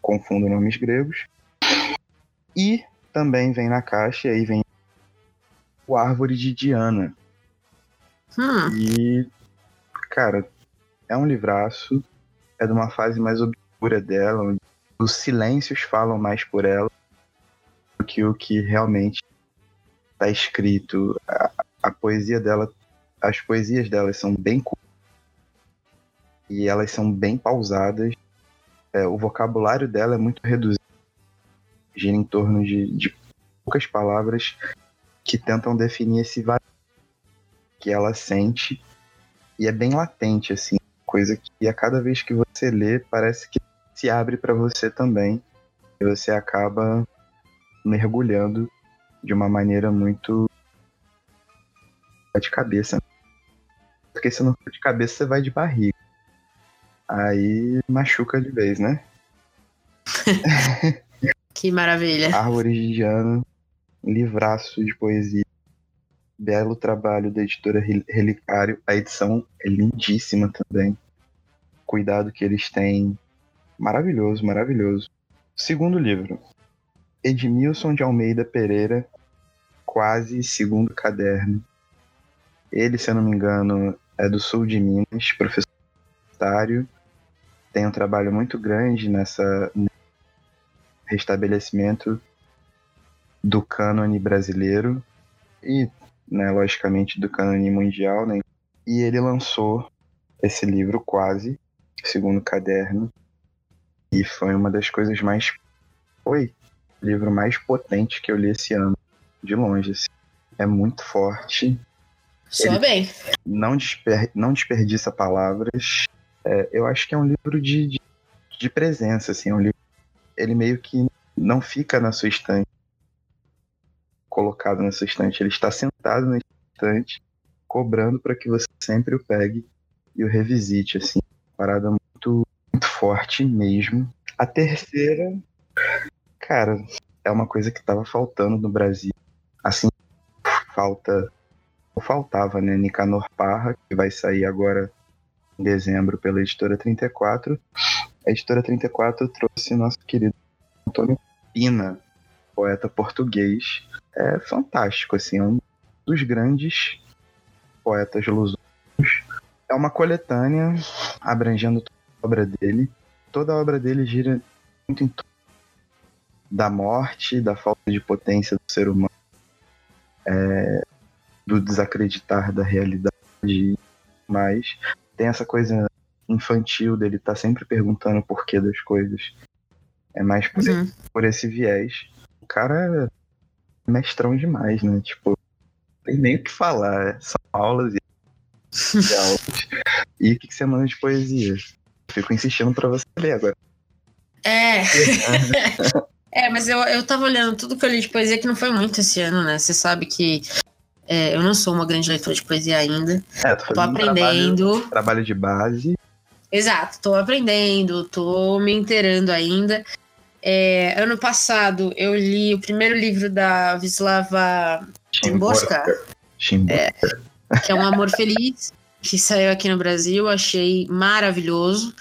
confundo nomes gregos. E também vem na caixa, e aí vem o Árvore de Diana, Hum, e, cara, é um livraço, é de uma fase mais obscura dela, onde os silêncios falam mais por ela do que o que realmente está escrito. A, a poesia dela, as poesias delas são bem curtas e elas são bem pausadas. É, o vocabulário dela é muito reduzido, gira em torno de, de poucas palavras que tentam definir esse vazio que ela sente e é bem latente assim, coisa que a cada vez que você lê parece que se abre para você também e você acaba mergulhando de uma maneira muito de cabeça. Porque se não for de cabeça, você vai de barriga. Aí machuca de vez, né? que maravilha. Árvores de Diana, livraço de poesia. Belo trabalho da editora Rel- Relicário. A edição é lindíssima também. Cuidado que eles têm. Maravilhoso, maravilhoso. Segundo livro. Edmilson de Almeida Pereira, quase segundo caderno. Ele, se eu não me engano, é do sul de Minas, professor universitário. Tem um trabalho muito grande nessa restabelecimento do cânone brasileiro e, né, logicamente, do cânone mundial, né? E ele lançou esse livro quase, segundo caderno, e foi uma das coisas mais foi o livro mais potente que eu li esse ano, de longe. assim. É muito forte, Soa bem. não, desper, não desperdiça palavras. É, eu acho que é um livro de, de, de presença, assim, é um livro. Ele meio que não fica na sua estante, colocado na sua estante, ele está sentado na estante, cobrando para que você sempre o pegue e o revisite, assim, parada muito, muito forte mesmo. A terceira, cara, é uma coisa que estava faltando no Brasil, assim, falta faltava, né? Nicanor Parra, que vai sair agora em dezembro pela editora 34. A editora 34 trouxe nosso querido Antônio Pina, poeta português. É fantástico, assim, é um dos grandes poetas lusófonos. É uma coletânea abrangendo toda a obra dele. Toda a obra dele gira muito em torno da morte, da falta de potência do ser humano. É, do desacreditar da realidade, mas tem essa coisa infantil dele estar tá sempre perguntando o porquê das coisas. É mais por, Uhum. por esse viés. O cara é mestrão demais, né? Tipo, tem nem o que falar. São aulas e, e aulas. E o que, que você manda de poesia? Fico insistindo pra você ler agora. É. é, mas eu, eu tava olhando tudo que eu li de poesia que não foi muito esse ano, né? Você sabe que é, eu não sou uma grande leitora de poesia ainda. É, tô Tô fazendo um trabalho, aprendendo. trabalho de base. Exato, tô aprendendo, tô me inteirando ainda. É, ano passado eu li o primeiro livro da Vislava Chimborska. Chimborska. que é Um Amor Feliz, que saiu aqui no Brasil, achei maravilhoso.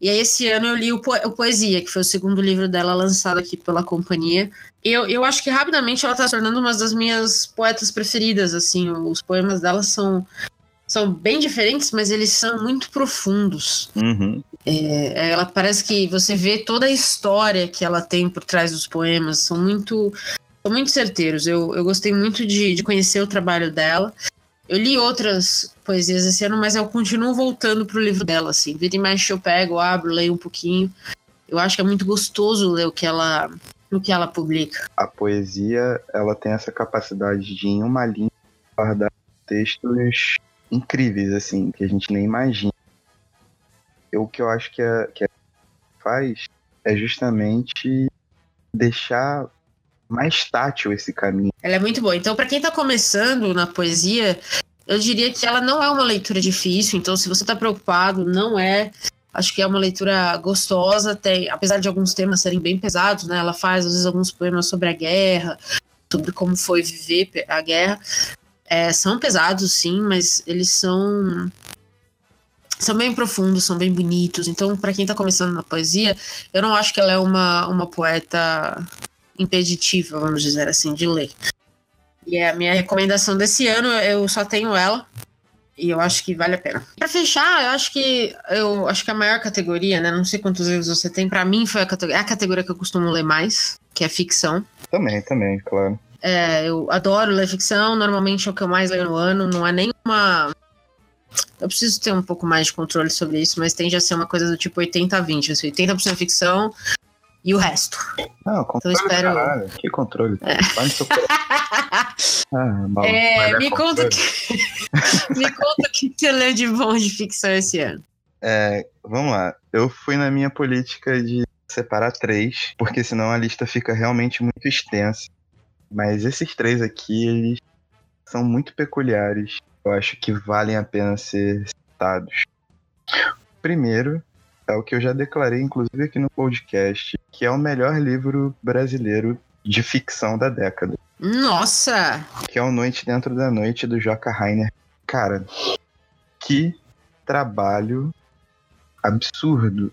E aí, esse ano eu li o, po o Poesia, que foi o segundo livro dela lançado aqui pela companhia. Eu, eu acho que rapidamente ela tá se tornando uma das minhas poetas preferidas, assim. Os poemas dela são, são bem diferentes, mas eles são muito profundos. Uhum. É, ela parece que você vê toda a história que ela tem por trás dos poemas, são muito, são muito certeiros. Eu, eu gostei muito de, de conhecer o trabalho dela. Eu li outras poesias esse ano, mas eu continuo voltando pro livro dela, assim. Vira e mexe, eu pego, abro, leio um pouquinho. Eu acho que é muito gostoso ler o que ela, o que ela publica. A poesia, ela tem essa capacidade de, em uma linha, guardar textos incríveis, assim, que a gente nem imagina. O que eu acho que a, que a faz é justamente deixar mais tátil esse caminho. Ela é muito boa. Então, para quem tá começando na poesia, eu diria que ela não é uma leitura difícil. Então, se você tá preocupado, não é. Acho que é uma leitura gostosa, tem, apesar de alguns temas serem bem pesados, né? Ela faz, às vezes, alguns poemas sobre a guerra, sobre como foi viver a guerra. É, são pesados, sim, mas eles são são bem profundos, são bem bonitos. Então, para quem tá começando na poesia, eu não acho que ela é uma, uma poeta impeditiva, vamos dizer assim, de ler. E é a minha recomendação desse ano, eu só tenho ela. E eu acho que vale a pena. Para fechar, eu acho que eu acho que a maior categoria, né? Não sei quantos livros você tem. Para mim foi a categoria, é a categoria que eu costumo ler mais, que é ficção. Também, também, claro. É, eu adoro ler ficção. Normalmente é o que eu mais leio no ano. Não é nenhuma eu preciso ter um pouco mais de controle sobre isso, mas tende a ser uma coisa do tipo 80 a 20. Assim, 80% ficção, e o resto. Não, controle então espero... Caralho. Que controle? É. ah, mal, é, me conta que... me conta o que você leu de bom de ficção esse ano. É, vamos lá. Eu fui na minha política de separar três, porque senão a lista fica realmente muito extensa. Mas esses três aqui, eles são muito peculiares. Eu acho que valem a pena ser citados. Primeiro é o que eu já declarei, inclusive aqui no podcast, que é o melhor livro brasileiro de ficção da década. Nossa! Que é o Noite Dentro da Noite, do Joca Rainer. Cara, que trabalho absurdo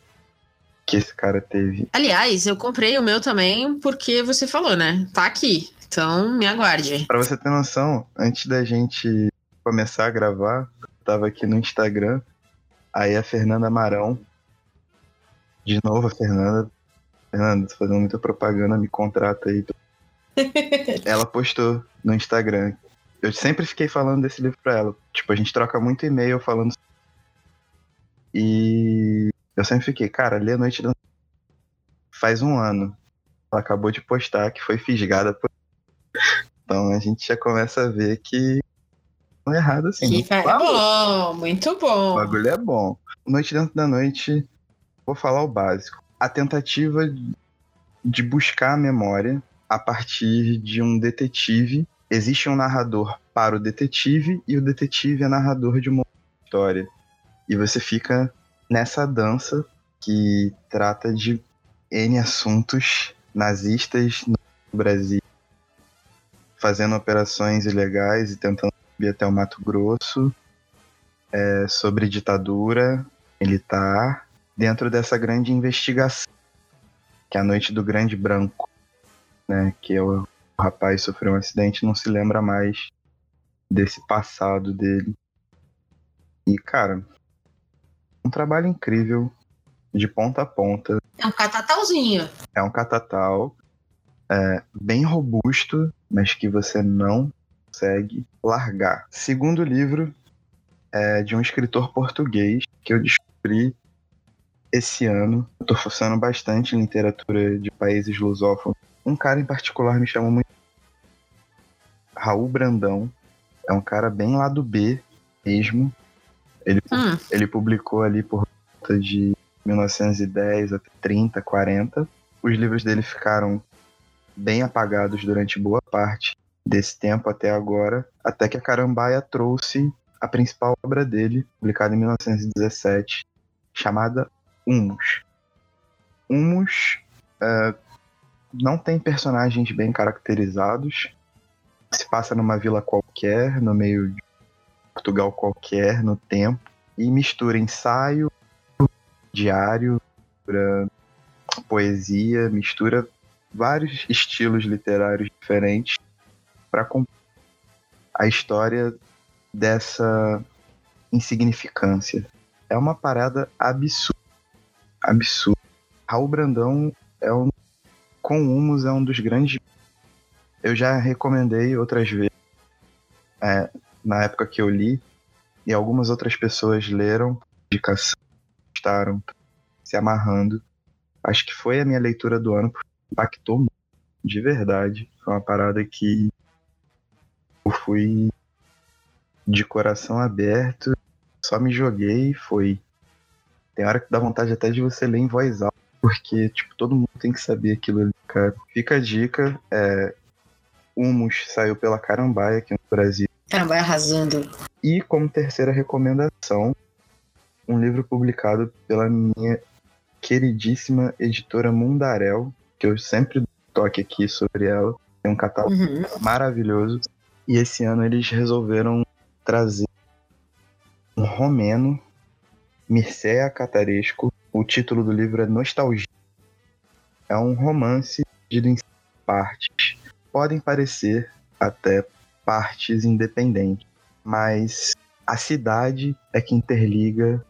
que esse cara teve. Aliás, eu comprei o meu também porque você falou, né? Tá aqui. Então, me aguarde. Pra você ter noção, antes da gente começar a gravar, tava aqui no Instagram, aí a Fernanda Marão de novo, a Fernanda. Fernanda, tô fazendo muita propaganda, me contrata aí. ela postou no Instagram. Eu sempre fiquei falando desse livro pra ela. Tipo, a gente troca muito e-mail falando. E eu sempre fiquei, cara, lê a noite da. Faz um ano. Ela acabou de postar que foi fisgada por. Então a gente já começa a ver que não é errado assim. Que é bom, muito bom. O bagulho é bom. Noite dentro da noite Vou falar o básico. A tentativa de buscar a memória a partir de um detetive. Existe um narrador para o detetive e o detetive é narrador de uma história. E você fica nessa dança que trata de N assuntos nazistas no Brasil, fazendo operações ilegais e tentando subir até o Mato Grosso, é, sobre ditadura militar dentro dessa grande investigação, que é a noite do grande branco, né? Que é o, o rapaz sofreu um acidente e não se lembra mais desse passado dele. E, cara, um trabalho incrível, de ponta a ponta. É um catatalzinho. É um catatal, é, bem robusto, mas que você não consegue largar. Segundo livro é de um escritor português que eu descobri esse ano eu tô forçando bastante em literatura de países lusófonos. Um cara em particular me chamou muito. Raul Brandão. É um cara bem lá do B mesmo. Ele, hum. ele publicou ali por volta de 1910 até 30, 40. Os livros dele ficaram bem apagados durante boa parte desse tempo até agora, até que a Carambaia trouxe a principal obra dele, publicada em 1917, chamada Humus. Humus uh, não tem personagens bem caracterizados. Se passa numa vila qualquer, no meio de Portugal qualquer no tempo e mistura ensaio, diário, poesia, mistura vários estilos literários diferentes para a história dessa insignificância. É uma parada absurda. Absurda. Raul Brandão é um. Com Humus é um dos grandes. Eu já recomendei outras vezes. É, na época que eu li. E algumas outras pessoas leram, indicação, gostaram, se amarrando. Acho que foi a minha leitura do ano, impactou muito, de verdade. Foi uma parada que eu fui de coração aberto, só me joguei e foi. Tem hora que dá vontade até de você ler em voz alta, porque, tipo, todo mundo tem que saber aquilo ali, cara. Fica a dica, é, Humus saiu pela Carambaia aqui no Brasil. Carambaia arrasando. E como terceira recomendação, um livro publicado pela minha queridíssima editora Mundarel, que eu sempre toque aqui sobre ela. Tem um catálogo uhum. maravilhoso. E esse ano eles resolveram trazer um romeno, Mircea Cataresco. O título do livro é Nostalgia. É um romance dividido em partes. Podem parecer até partes independentes, mas a cidade é que interliga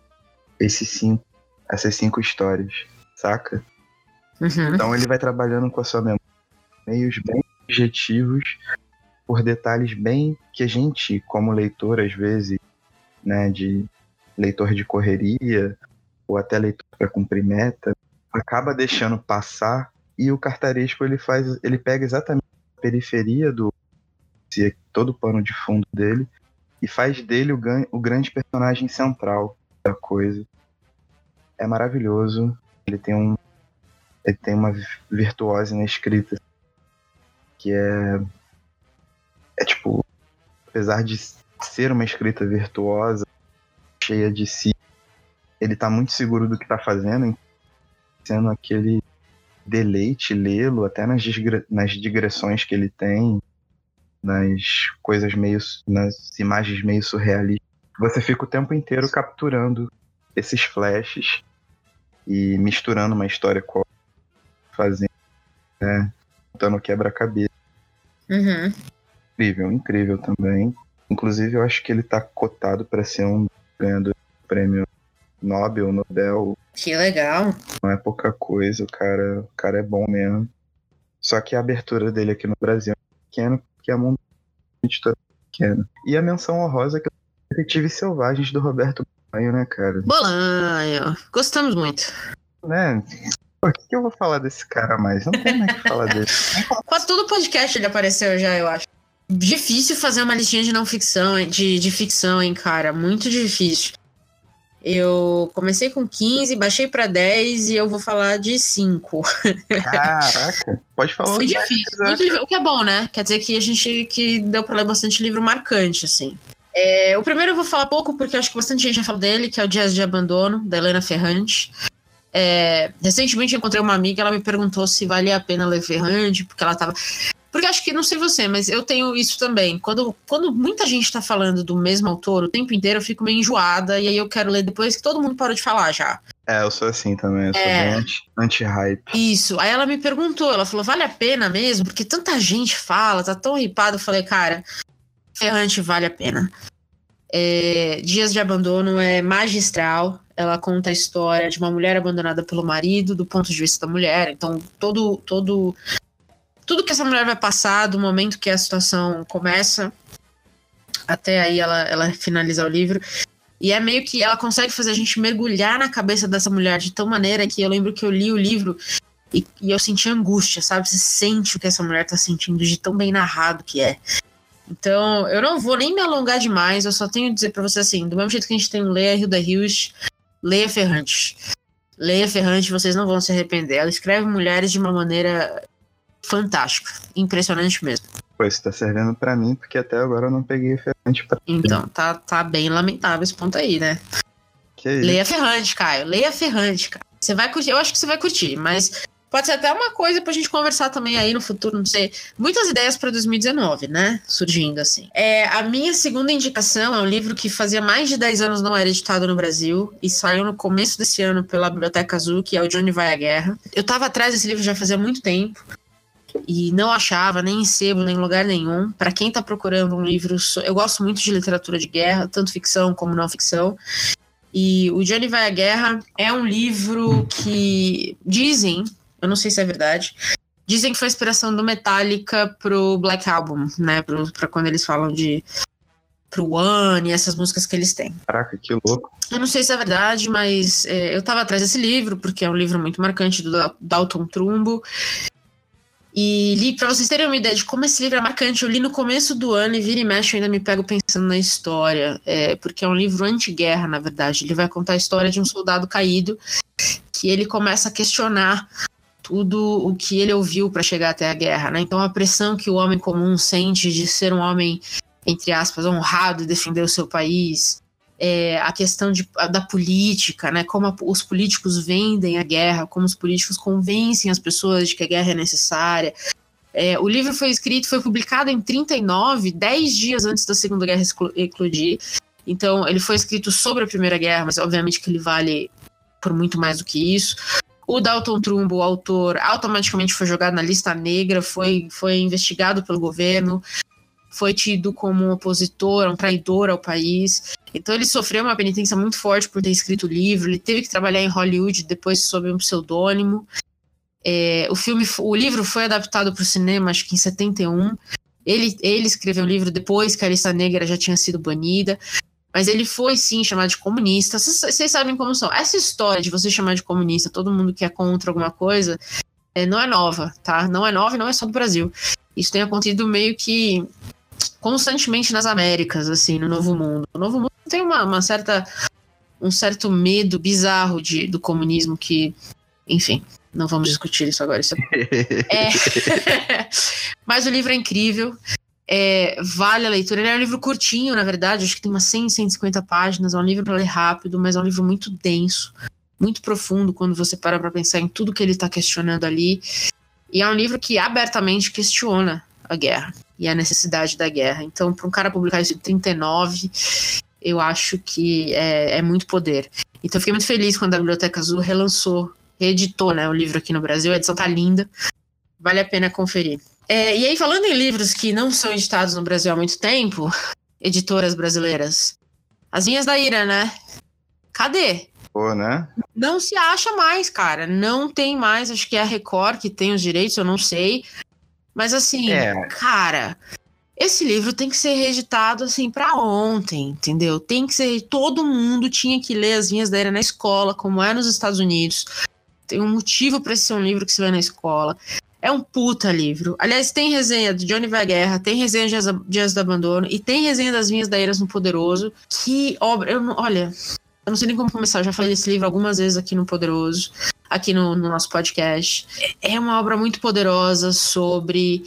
esses cinco, essas cinco histórias, saca? Uhum. Então ele vai trabalhando com a sua memória, meios bem objetivos, por detalhes bem que a gente, como leitor, às vezes, né, de leitor de correria, ou até leitor para cumprir meta, acaba deixando passar e o cartaresco ele faz, ele pega exatamente a periferia do todo o pano de fundo dele e faz dele o, o grande personagem central da coisa. É maravilhoso. Ele tem um ele tem uma virtuose na escrita que é é tipo, apesar de ser uma escrita virtuosa, cheia de si, ele tá muito seguro do que tá fazendo, sendo aquele deleite lê-lo, até nas, nas digressões que ele tem, nas coisas meio. nas imagens meio surrealistas. Você fica o tempo inteiro capturando esses flashes e misturando uma história com fazendo, né? Montando quebra-cabeça. Uhum incrível, incrível também. Inclusive, eu acho que ele tá cotado para ser um ganhador do prêmio Nobel, Nobel. Que legal. Não é pouca coisa, o cara, o cara é bom mesmo. Só que a abertura dele aqui no Brasil é pequena, porque a mundo é pequena. E a menção honrosa que é Detetives Selvagens do Roberto Bolanho, né, cara? Bolanho, gostamos muito. Né? Por que eu vou falar desse cara mais? Não tem o que falar dele. Quase todo podcast ele apareceu já, eu acho. Difícil fazer uma listinha de não ficção, de, de ficção, hein, cara? Muito difícil. Eu comecei com 15, baixei para 10 e eu vou falar de 5. Caraca, pode falar. Foi difícil, muito difícil, o que é bom, né? Quer dizer que a gente que deu para ler bastante livro marcante, assim. É, o primeiro eu vou falar pouco, porque acho que bastante gente já falou dele, que é o Dias de Abandono, da Helena Ferrante. É, recentemente eu encontrei uma amiga, ela me perguntou se valia a pena ler Ferrante, porque ela tava. Porque acho que, não sei você, mas eu tenho isso também. Quando, quando muita gente tá falando do mesmo autor o tempo inteiro, eu fico meio enjoada e aí eu quero ler depois que todo mundo parou de falar já. É, eu sou assim também, eu sou é... bem anti-hype. Isso. Aí ela me perguntou, ela falou, vale a pena mesmo? Porque tanta gente fala, tá tão ripado. Eu falei, cara, Ferrante vale a pena. É, Dias de Abandono é magistral. Ela conta a história de uma mulher abandonada pelo marido, do ponto de vista da mulher. Então, todo, todo tudo que essa mulher vai passar do momento que a situação começa até aí ela, ela finalizar o livro. E é meio que ela consegue fazer a gente mergulhar na cabeça dessa mulher de tal maneira que eu lembro que eu li o livro e, e eu senti angústia, sabe? Você sente o que essa mulher tá sentindo de tão bem narrado que é. Então, eu não vou nem me alongar demais, eu só tenho a dizer para você assim, do mesmo jeito que a gente tem o Leia Hilda Hills, leia Ferrante. Leia Ferrante, vocês não vão se arrepender. Ela escreve mulheres de uma maneira fantástico. Impressionante mesmo. Pois tá servindo para mim, porque até agora eu não peguei Ferrante pra Então, tá, tá bem lamentável esse ponto aí, né? Que isso? Leia Ferrante, Caio. Leia Ferrante, cara. Você vai curtir, eu acho que você vai curtir, mas Pode ser até uma coisa pra gente conversar também aí no futuro, não sei. Muitas ideias para 2019, né? Surgindo assim. É, a minha segunda indicação é um livro que fazia mais de 10 anos não era editado no Brasil e saiu no começo desse ano pela Biblioteca Azul, que é o Johnny Vai à Guerra. Eu tava atrás desse livro já fazia muito tempo e não achava nem em sebo, nem em lugar nenhum. Para quem tá procurando um livro, eu gosto muito de literatura de guerra, tanto ficção como não ficção. E o Johnny Vai à Guerra é um livro que dizem, eu não sei se é verdade, dizem que foi inspiração do Metallica pro Black Album, né? Pro, pra quando eles falam de pro One e essas músicas que eles têm. Caraca, que louco. Eu não sei se é verdade, mas é, eu tava atrás desse livro, porque é um livro muito marcante do Dalton Trumbo. E li, pra vocês terem uma ideia de como esse livro é marcante, eu li no começo do ano e vira e mexe, eu ainda me pego pensando na história, é, porque é um livro anti-guerra, na verdade. Ele vai contar a história de um soldado caído que ele começa a questionar tudo o que ele ouviu para chegar até a guerra, né? Então a pressão que o homem comum sente de ser um homem, entre aspas, honrado e defender o seu país, é, a questão de, da política, né? Como a, os políticos vendem a guerra, como os políticos convencem as pessoas de que a guerra é necessária. É, o livro foi escrito, foi publicado em 39, 10 dias antes da Segunda Guerra eclodir. Então, ele foi escrito sobre a Primeira Guerra, mas obviamente que ele vale por muito mais do que isso. O Dalton Trumbo, o autor, automaticamente foi jogado na lista negra, foi, foi investigado pelo governo, foi tido como um opositor, um traidor ao país. Então ele sofreu uma penitência muito forte por ter escrito o livro. Ele teve que trabalhar em Hollywood depois sob um pseudônimo. É, o filme, o livro foi adaptado para o cinema, acho que em 71. Ele, ele escreveu o livro depois que a lista negra já tinha sido banida. Mas ele foi sim chamado de comunista. Vocês sabem como são. Essa história de você chamar de comunista todo mundo que é contra alguma coisa é, não é nova, tá? Não é nova e não é só do Brasil. Isso tem acontecido meio que constantemente nas Américas, assim, no Novo Mundo. O Novo Mundo tem uma, uma certa um certo medo bizarro de, do comunismo que, enfim, não vamos discutir isso agora. Isso é... é... Mas o livro é incrível. É, vale a leitura. Ele é um livro curtinho, na verdade, acho que tem umas 100, 150 páginas. É um livro para ler rápido, mas é um livro muito denso, muito profundo quando você para para pensar em tudo que ele está questionando ali. E é um livro que abertamente questiona a guerra e a necessidade da guerra. Então, para um cara publicar isso em 39, eu acho que é, é, muito poder. Então, eu fiquei muito feliz quando a Biblioteca Azul relançou, reeditou né, o livro aqui no Brasil. A edição tá linda, vale a pena conferir. É, e aí, falando em livros que não são editados no Brasil há muito tempo, editoras brasileiras, As Vinhas da Ira, né? Cadê? Pô, né? Não se acha mais, cara. Não tem mais. Acho que é a Record que tem os direitos, eu não sei. Mas assim, é. cara, esse livro tem que ser reeditado assim para ontem, entendeu? Tem que ser. Todo mundo tinha que ler as vinhas da era na escola, como é nos Estados Unidos. Tem um motivo para ser um livro que se lê na escola. É um puta livro. Aliás, tem resenha de Johnny Vai Guerra, tem resenha de Dias do Abandono e tem resenha das Vinhas da Eras no Poderoso. Que obra. Eu olha, eu não sei nem como começar. Eu já falei desse livro algumas vezes aqui no Poderoso aqui no, no nosso podcast. É uma obra muito poderosa sobre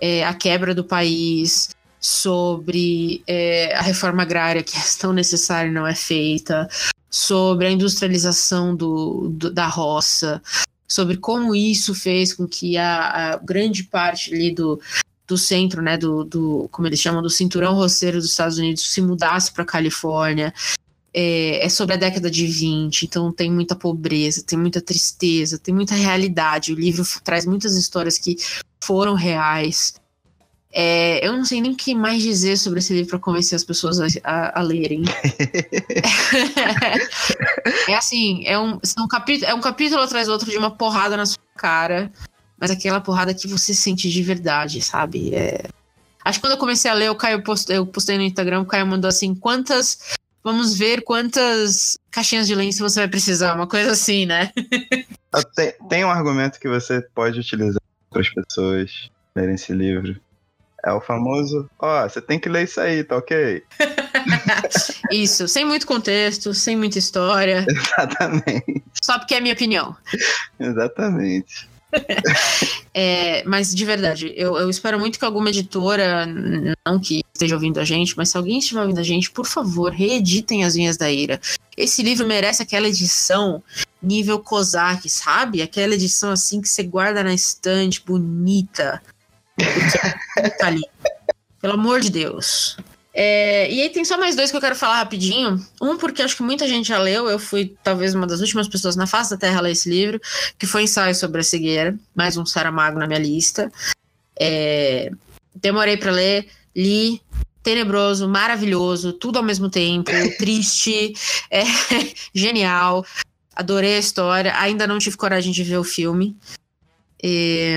é, a quebra do país, sobre é, a reforma agrária que é tão necessária e não é feita, sobre a industrialização do, do, da roça, sobre como isso fez com que a, a grande parte ali do, do centro, né, do, do, como eles chamam, do cinturão roceiro dos Estados Unidos se mudasse para Califórnia é, é, sobre a década de 20, então tem muita pobreza, tem muita tristeza, tem muita realidade. O livro traz muitas histórias que foram reais. É, eu não sei nem o que mais dizer sobre esse livro para convencer as pessoas a, a, a lerem. é assim, é um, são capítulo, é um capítulo atrás do outro de uma porrada na sua cara, mas aquela porrada que você sente de verdade, sabe? É... Acho que quando eu comecei a ler, o Caio post, eu postei no Instagram, o Caio mandou assim, quantas Vamos ver quantas caixinhas de lenço você vai precisar, uma coisa assim, né? tem, tem um argumento que você pode utilizar para as pessoas lerem esse livro. É o famoso, ó, oh, você tem que ler isso aí, tá ok? isso, sem muito contexto, sem muita história. Exatamente. Só porque é minha opinião. Exatamente. é, mas de verdade, eu, eu, espero muito que alguma editora, não que esteja ouvindo a gente, mas se alguém estiver ouvindo a gente, por favor, reeditem as Vinhas da Ira. Esse livro merece aquela edição nível Kozak, sabe? Aquela edição assim que você guarda na estante, bonita. tá ali. Pelo amor de Deus. É, e aí tem só mais dois que eu quero falar rapidinho. Um, porque acho que muita gente já leu. Eu fui talvez uma das últimas pessoas na face da Terra a ler esse livro, que foi Ensaio sobre a Cegueira. Mais um Saramago na minha lista. É, demorei para ler, li, tenebroso, maravilhoso, tudo ao mesmo tempo, triste, é, genial. Adorei a história. Ainda não tive coragem de ver o filme. E,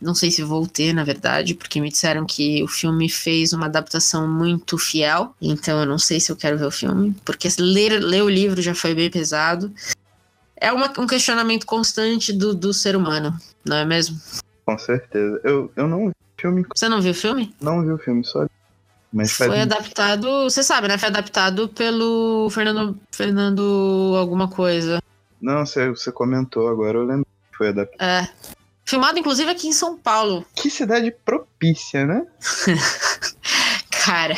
não sei se vou ter, na verdade, porque me disseram que o filme fez uma adaptação muito fiel. Então eu não sei se eu quero ver o filme, porque ler, ler o livro já foi bem pesado. É uma, um questionamento constante do, do ser humano, não é mesmo? Com certeza. Eu, eu não vi o filme. Você não viu o filme? Não vi o filme, só. Mas foi adaptado, você sabe, né? Foi adaptado pelo Fernando, Fernando alguma coisa. Não, você, você comentou agora, eu lembro que foi adaptado. É. Filmado, inclusive, aqui em São Paulo. Que cidade propícia, né? Cara,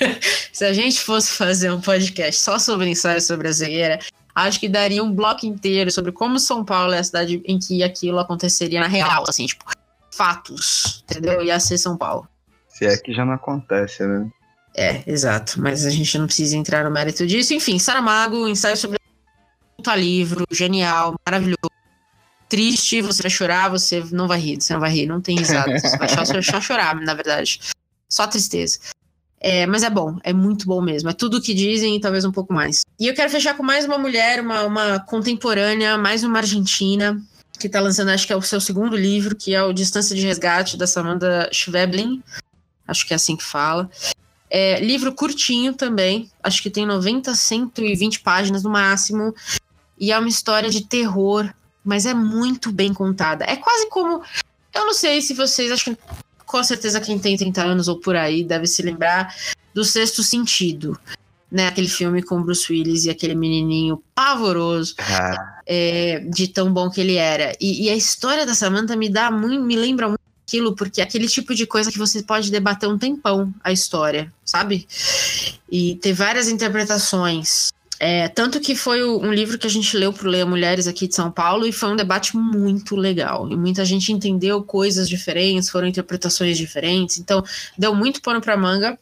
se a gente fosse fazer um podcast só sobre ensaio sobre a cegueira, acho que daria um bloco inteiro sobre como São Paulo é a cidade em que aquilo aconteceria na real, assim, tipo, fatos, entendeu? Ia ser São Paulo. Se é que já não acontece, né? É, exato. Mas a gente não precisa entrar no mérito disso. Enfim, Saramago, ensaio sobre a livro, genial, maravilhoso triste, você vai chorar, você não vai rir, você não vai rir, não tem risada. Você vai só, só chorar, na verdade. Só tristeza. É, mas é bom, é muito bom mesmo. É tudo o que dizem e talvez um pouco mais. E eu quero fechar com mais uma mulher, uma, uma contemporânea, mais uma argentina, que tá lançando, acho que é o seu segundo livro, que é o Distância de Resgate, da Samantha Schweblin. Acho que é assim que fala. É, livro curtinho também, acho que tem 90, 120 páginas no máximo. E é uma história de terror mas é muito bem contada. É quase como. Eu não sei se vocês. Acho que com certeza quem tem 30 anos ou por aí deve se lembrar do Sexto Sentido. Né, aquele filme com Bruce Willis e aquele menininho pavoroso ah. é, de tão bom que ele era. E, e, a história da Samantha me dá muito, me lembra muito aquilo, porque é aquele tipo de coisa que você pode debater um tempão a história, sabe? E ter várias interpretações. É, tanto que foi um livro que a gente leu para ler Mulheres aqui de São Paulo e foi um debate muito legal. E muita gente entendeu coisas diferentes, foram interpretações diferentes. Então, deu muito pano para manga,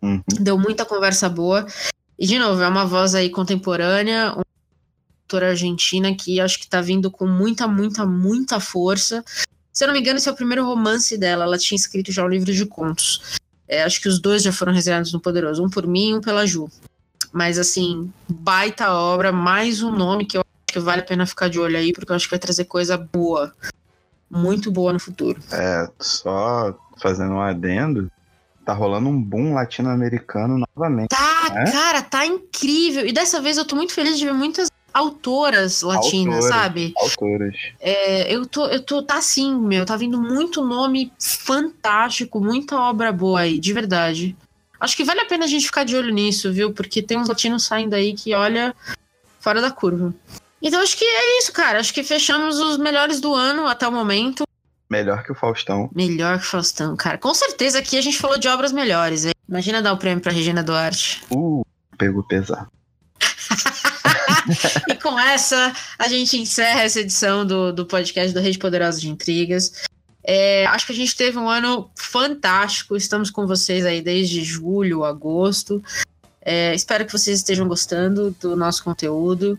uhum. deu muita conversa boa. E, de novo, é uma voz aí contemporânea, uma autora argentina que acho que está vindo com muita, muita, muita força. Se eu não me engano, esse é o primeiro romance dela. Ela tinha escrito já um livro de contos. É, acho que os dois já foram resenhados no Poderoso, um por mim e um pela Ju. Mas assim, baita obra, mais um nome que eu acho que vale a pena ficar de olho aí, porque eu acho que vai trazer coisa boa. Muito boa no futuro. É, só fazendo um adendo, tá rolando um boom latino-americano novamente. Tá, né? cara, tá incrível. E dessa vez eu tô muito feliz de ver muitas autoras latinas, autoras, sabe? Autoras. É, eu tô, eu tô, tá assim, meu, tá vindo muito nome fantástico, muita obra boa aí, de verdade. Acho que vale a pena a gente ficar de olho nisso, viu? Porque tem uns latinos saindo aí que olha fora da curva. Então acho que é isso, cara. Acho que fechamos os melhores do ano até o momento. Melhor que o Faustão. Melhor que o Faustão, cara. Com certeza aqui a gente falou de obras melhores, hein? Imagina dar o prêmio pra Regina Duarte. Uh, pegou pesado. e com essa, a gente encerra essa edição do, do podcast do Rede Poderosa de Intrigas. É, acho que a gente teve um ano fantástico. Estamos com vocês aí desde julho, agosto. É, espero que vocês estejam gostando do nosso conteúdo.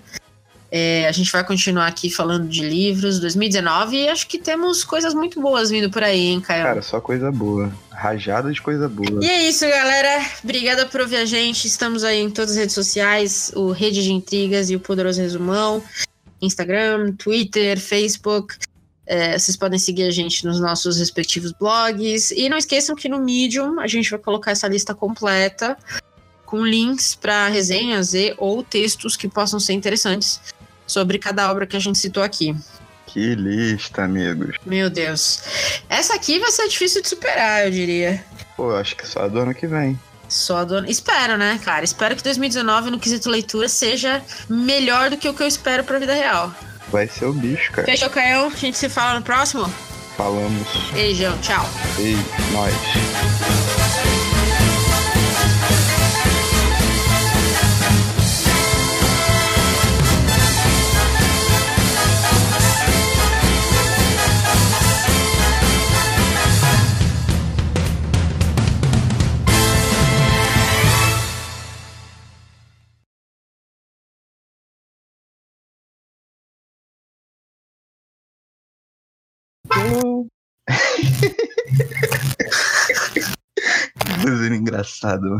É, a gente vai continuar aqui falando de livros 2019 e acho que temos coisas muito boas vindo por aí, hein, Caio? Cara, só coisa boa. Rajada de coisa boa. E é isso, galera. Obrigada por ouvir a gente. Estamos aí em todas as redes sociais: o Rede de Intrigas e o Poderoso Resumão. Instagram, Twitter, Facebook. É, vocês podem seguir a gente nos nossos respectivos blogs. E não esqueçam que no Medium a gente vai colocar essa lista completa com links para resenhas e ou textos que possam ser interessantes sobre cada obra que a gente citou aqui. Que lista, amigos. Meu Deus. Essa aqui vai ser difícil de superar, eu diria. Pô, acho que só do ano que vem. Só do ano. Espero, né, cara? Espero que 2019, no quesito leitura, seja melhor do que o que eu espero pra vida real. Vai ser o bicho, cara. Fechou, Caio? A gente se fala no próximo? Falamos. Beijão, tchau. Ei, nós. Coisa engraçado.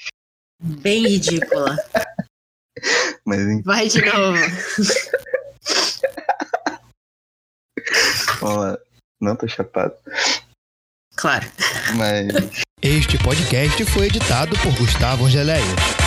Bem ridícula. Mas enfim, Vai de novo. vamos lá. Não tô chapado. Claro. Mas Este podcast foi editado por Gustavo Angeléia.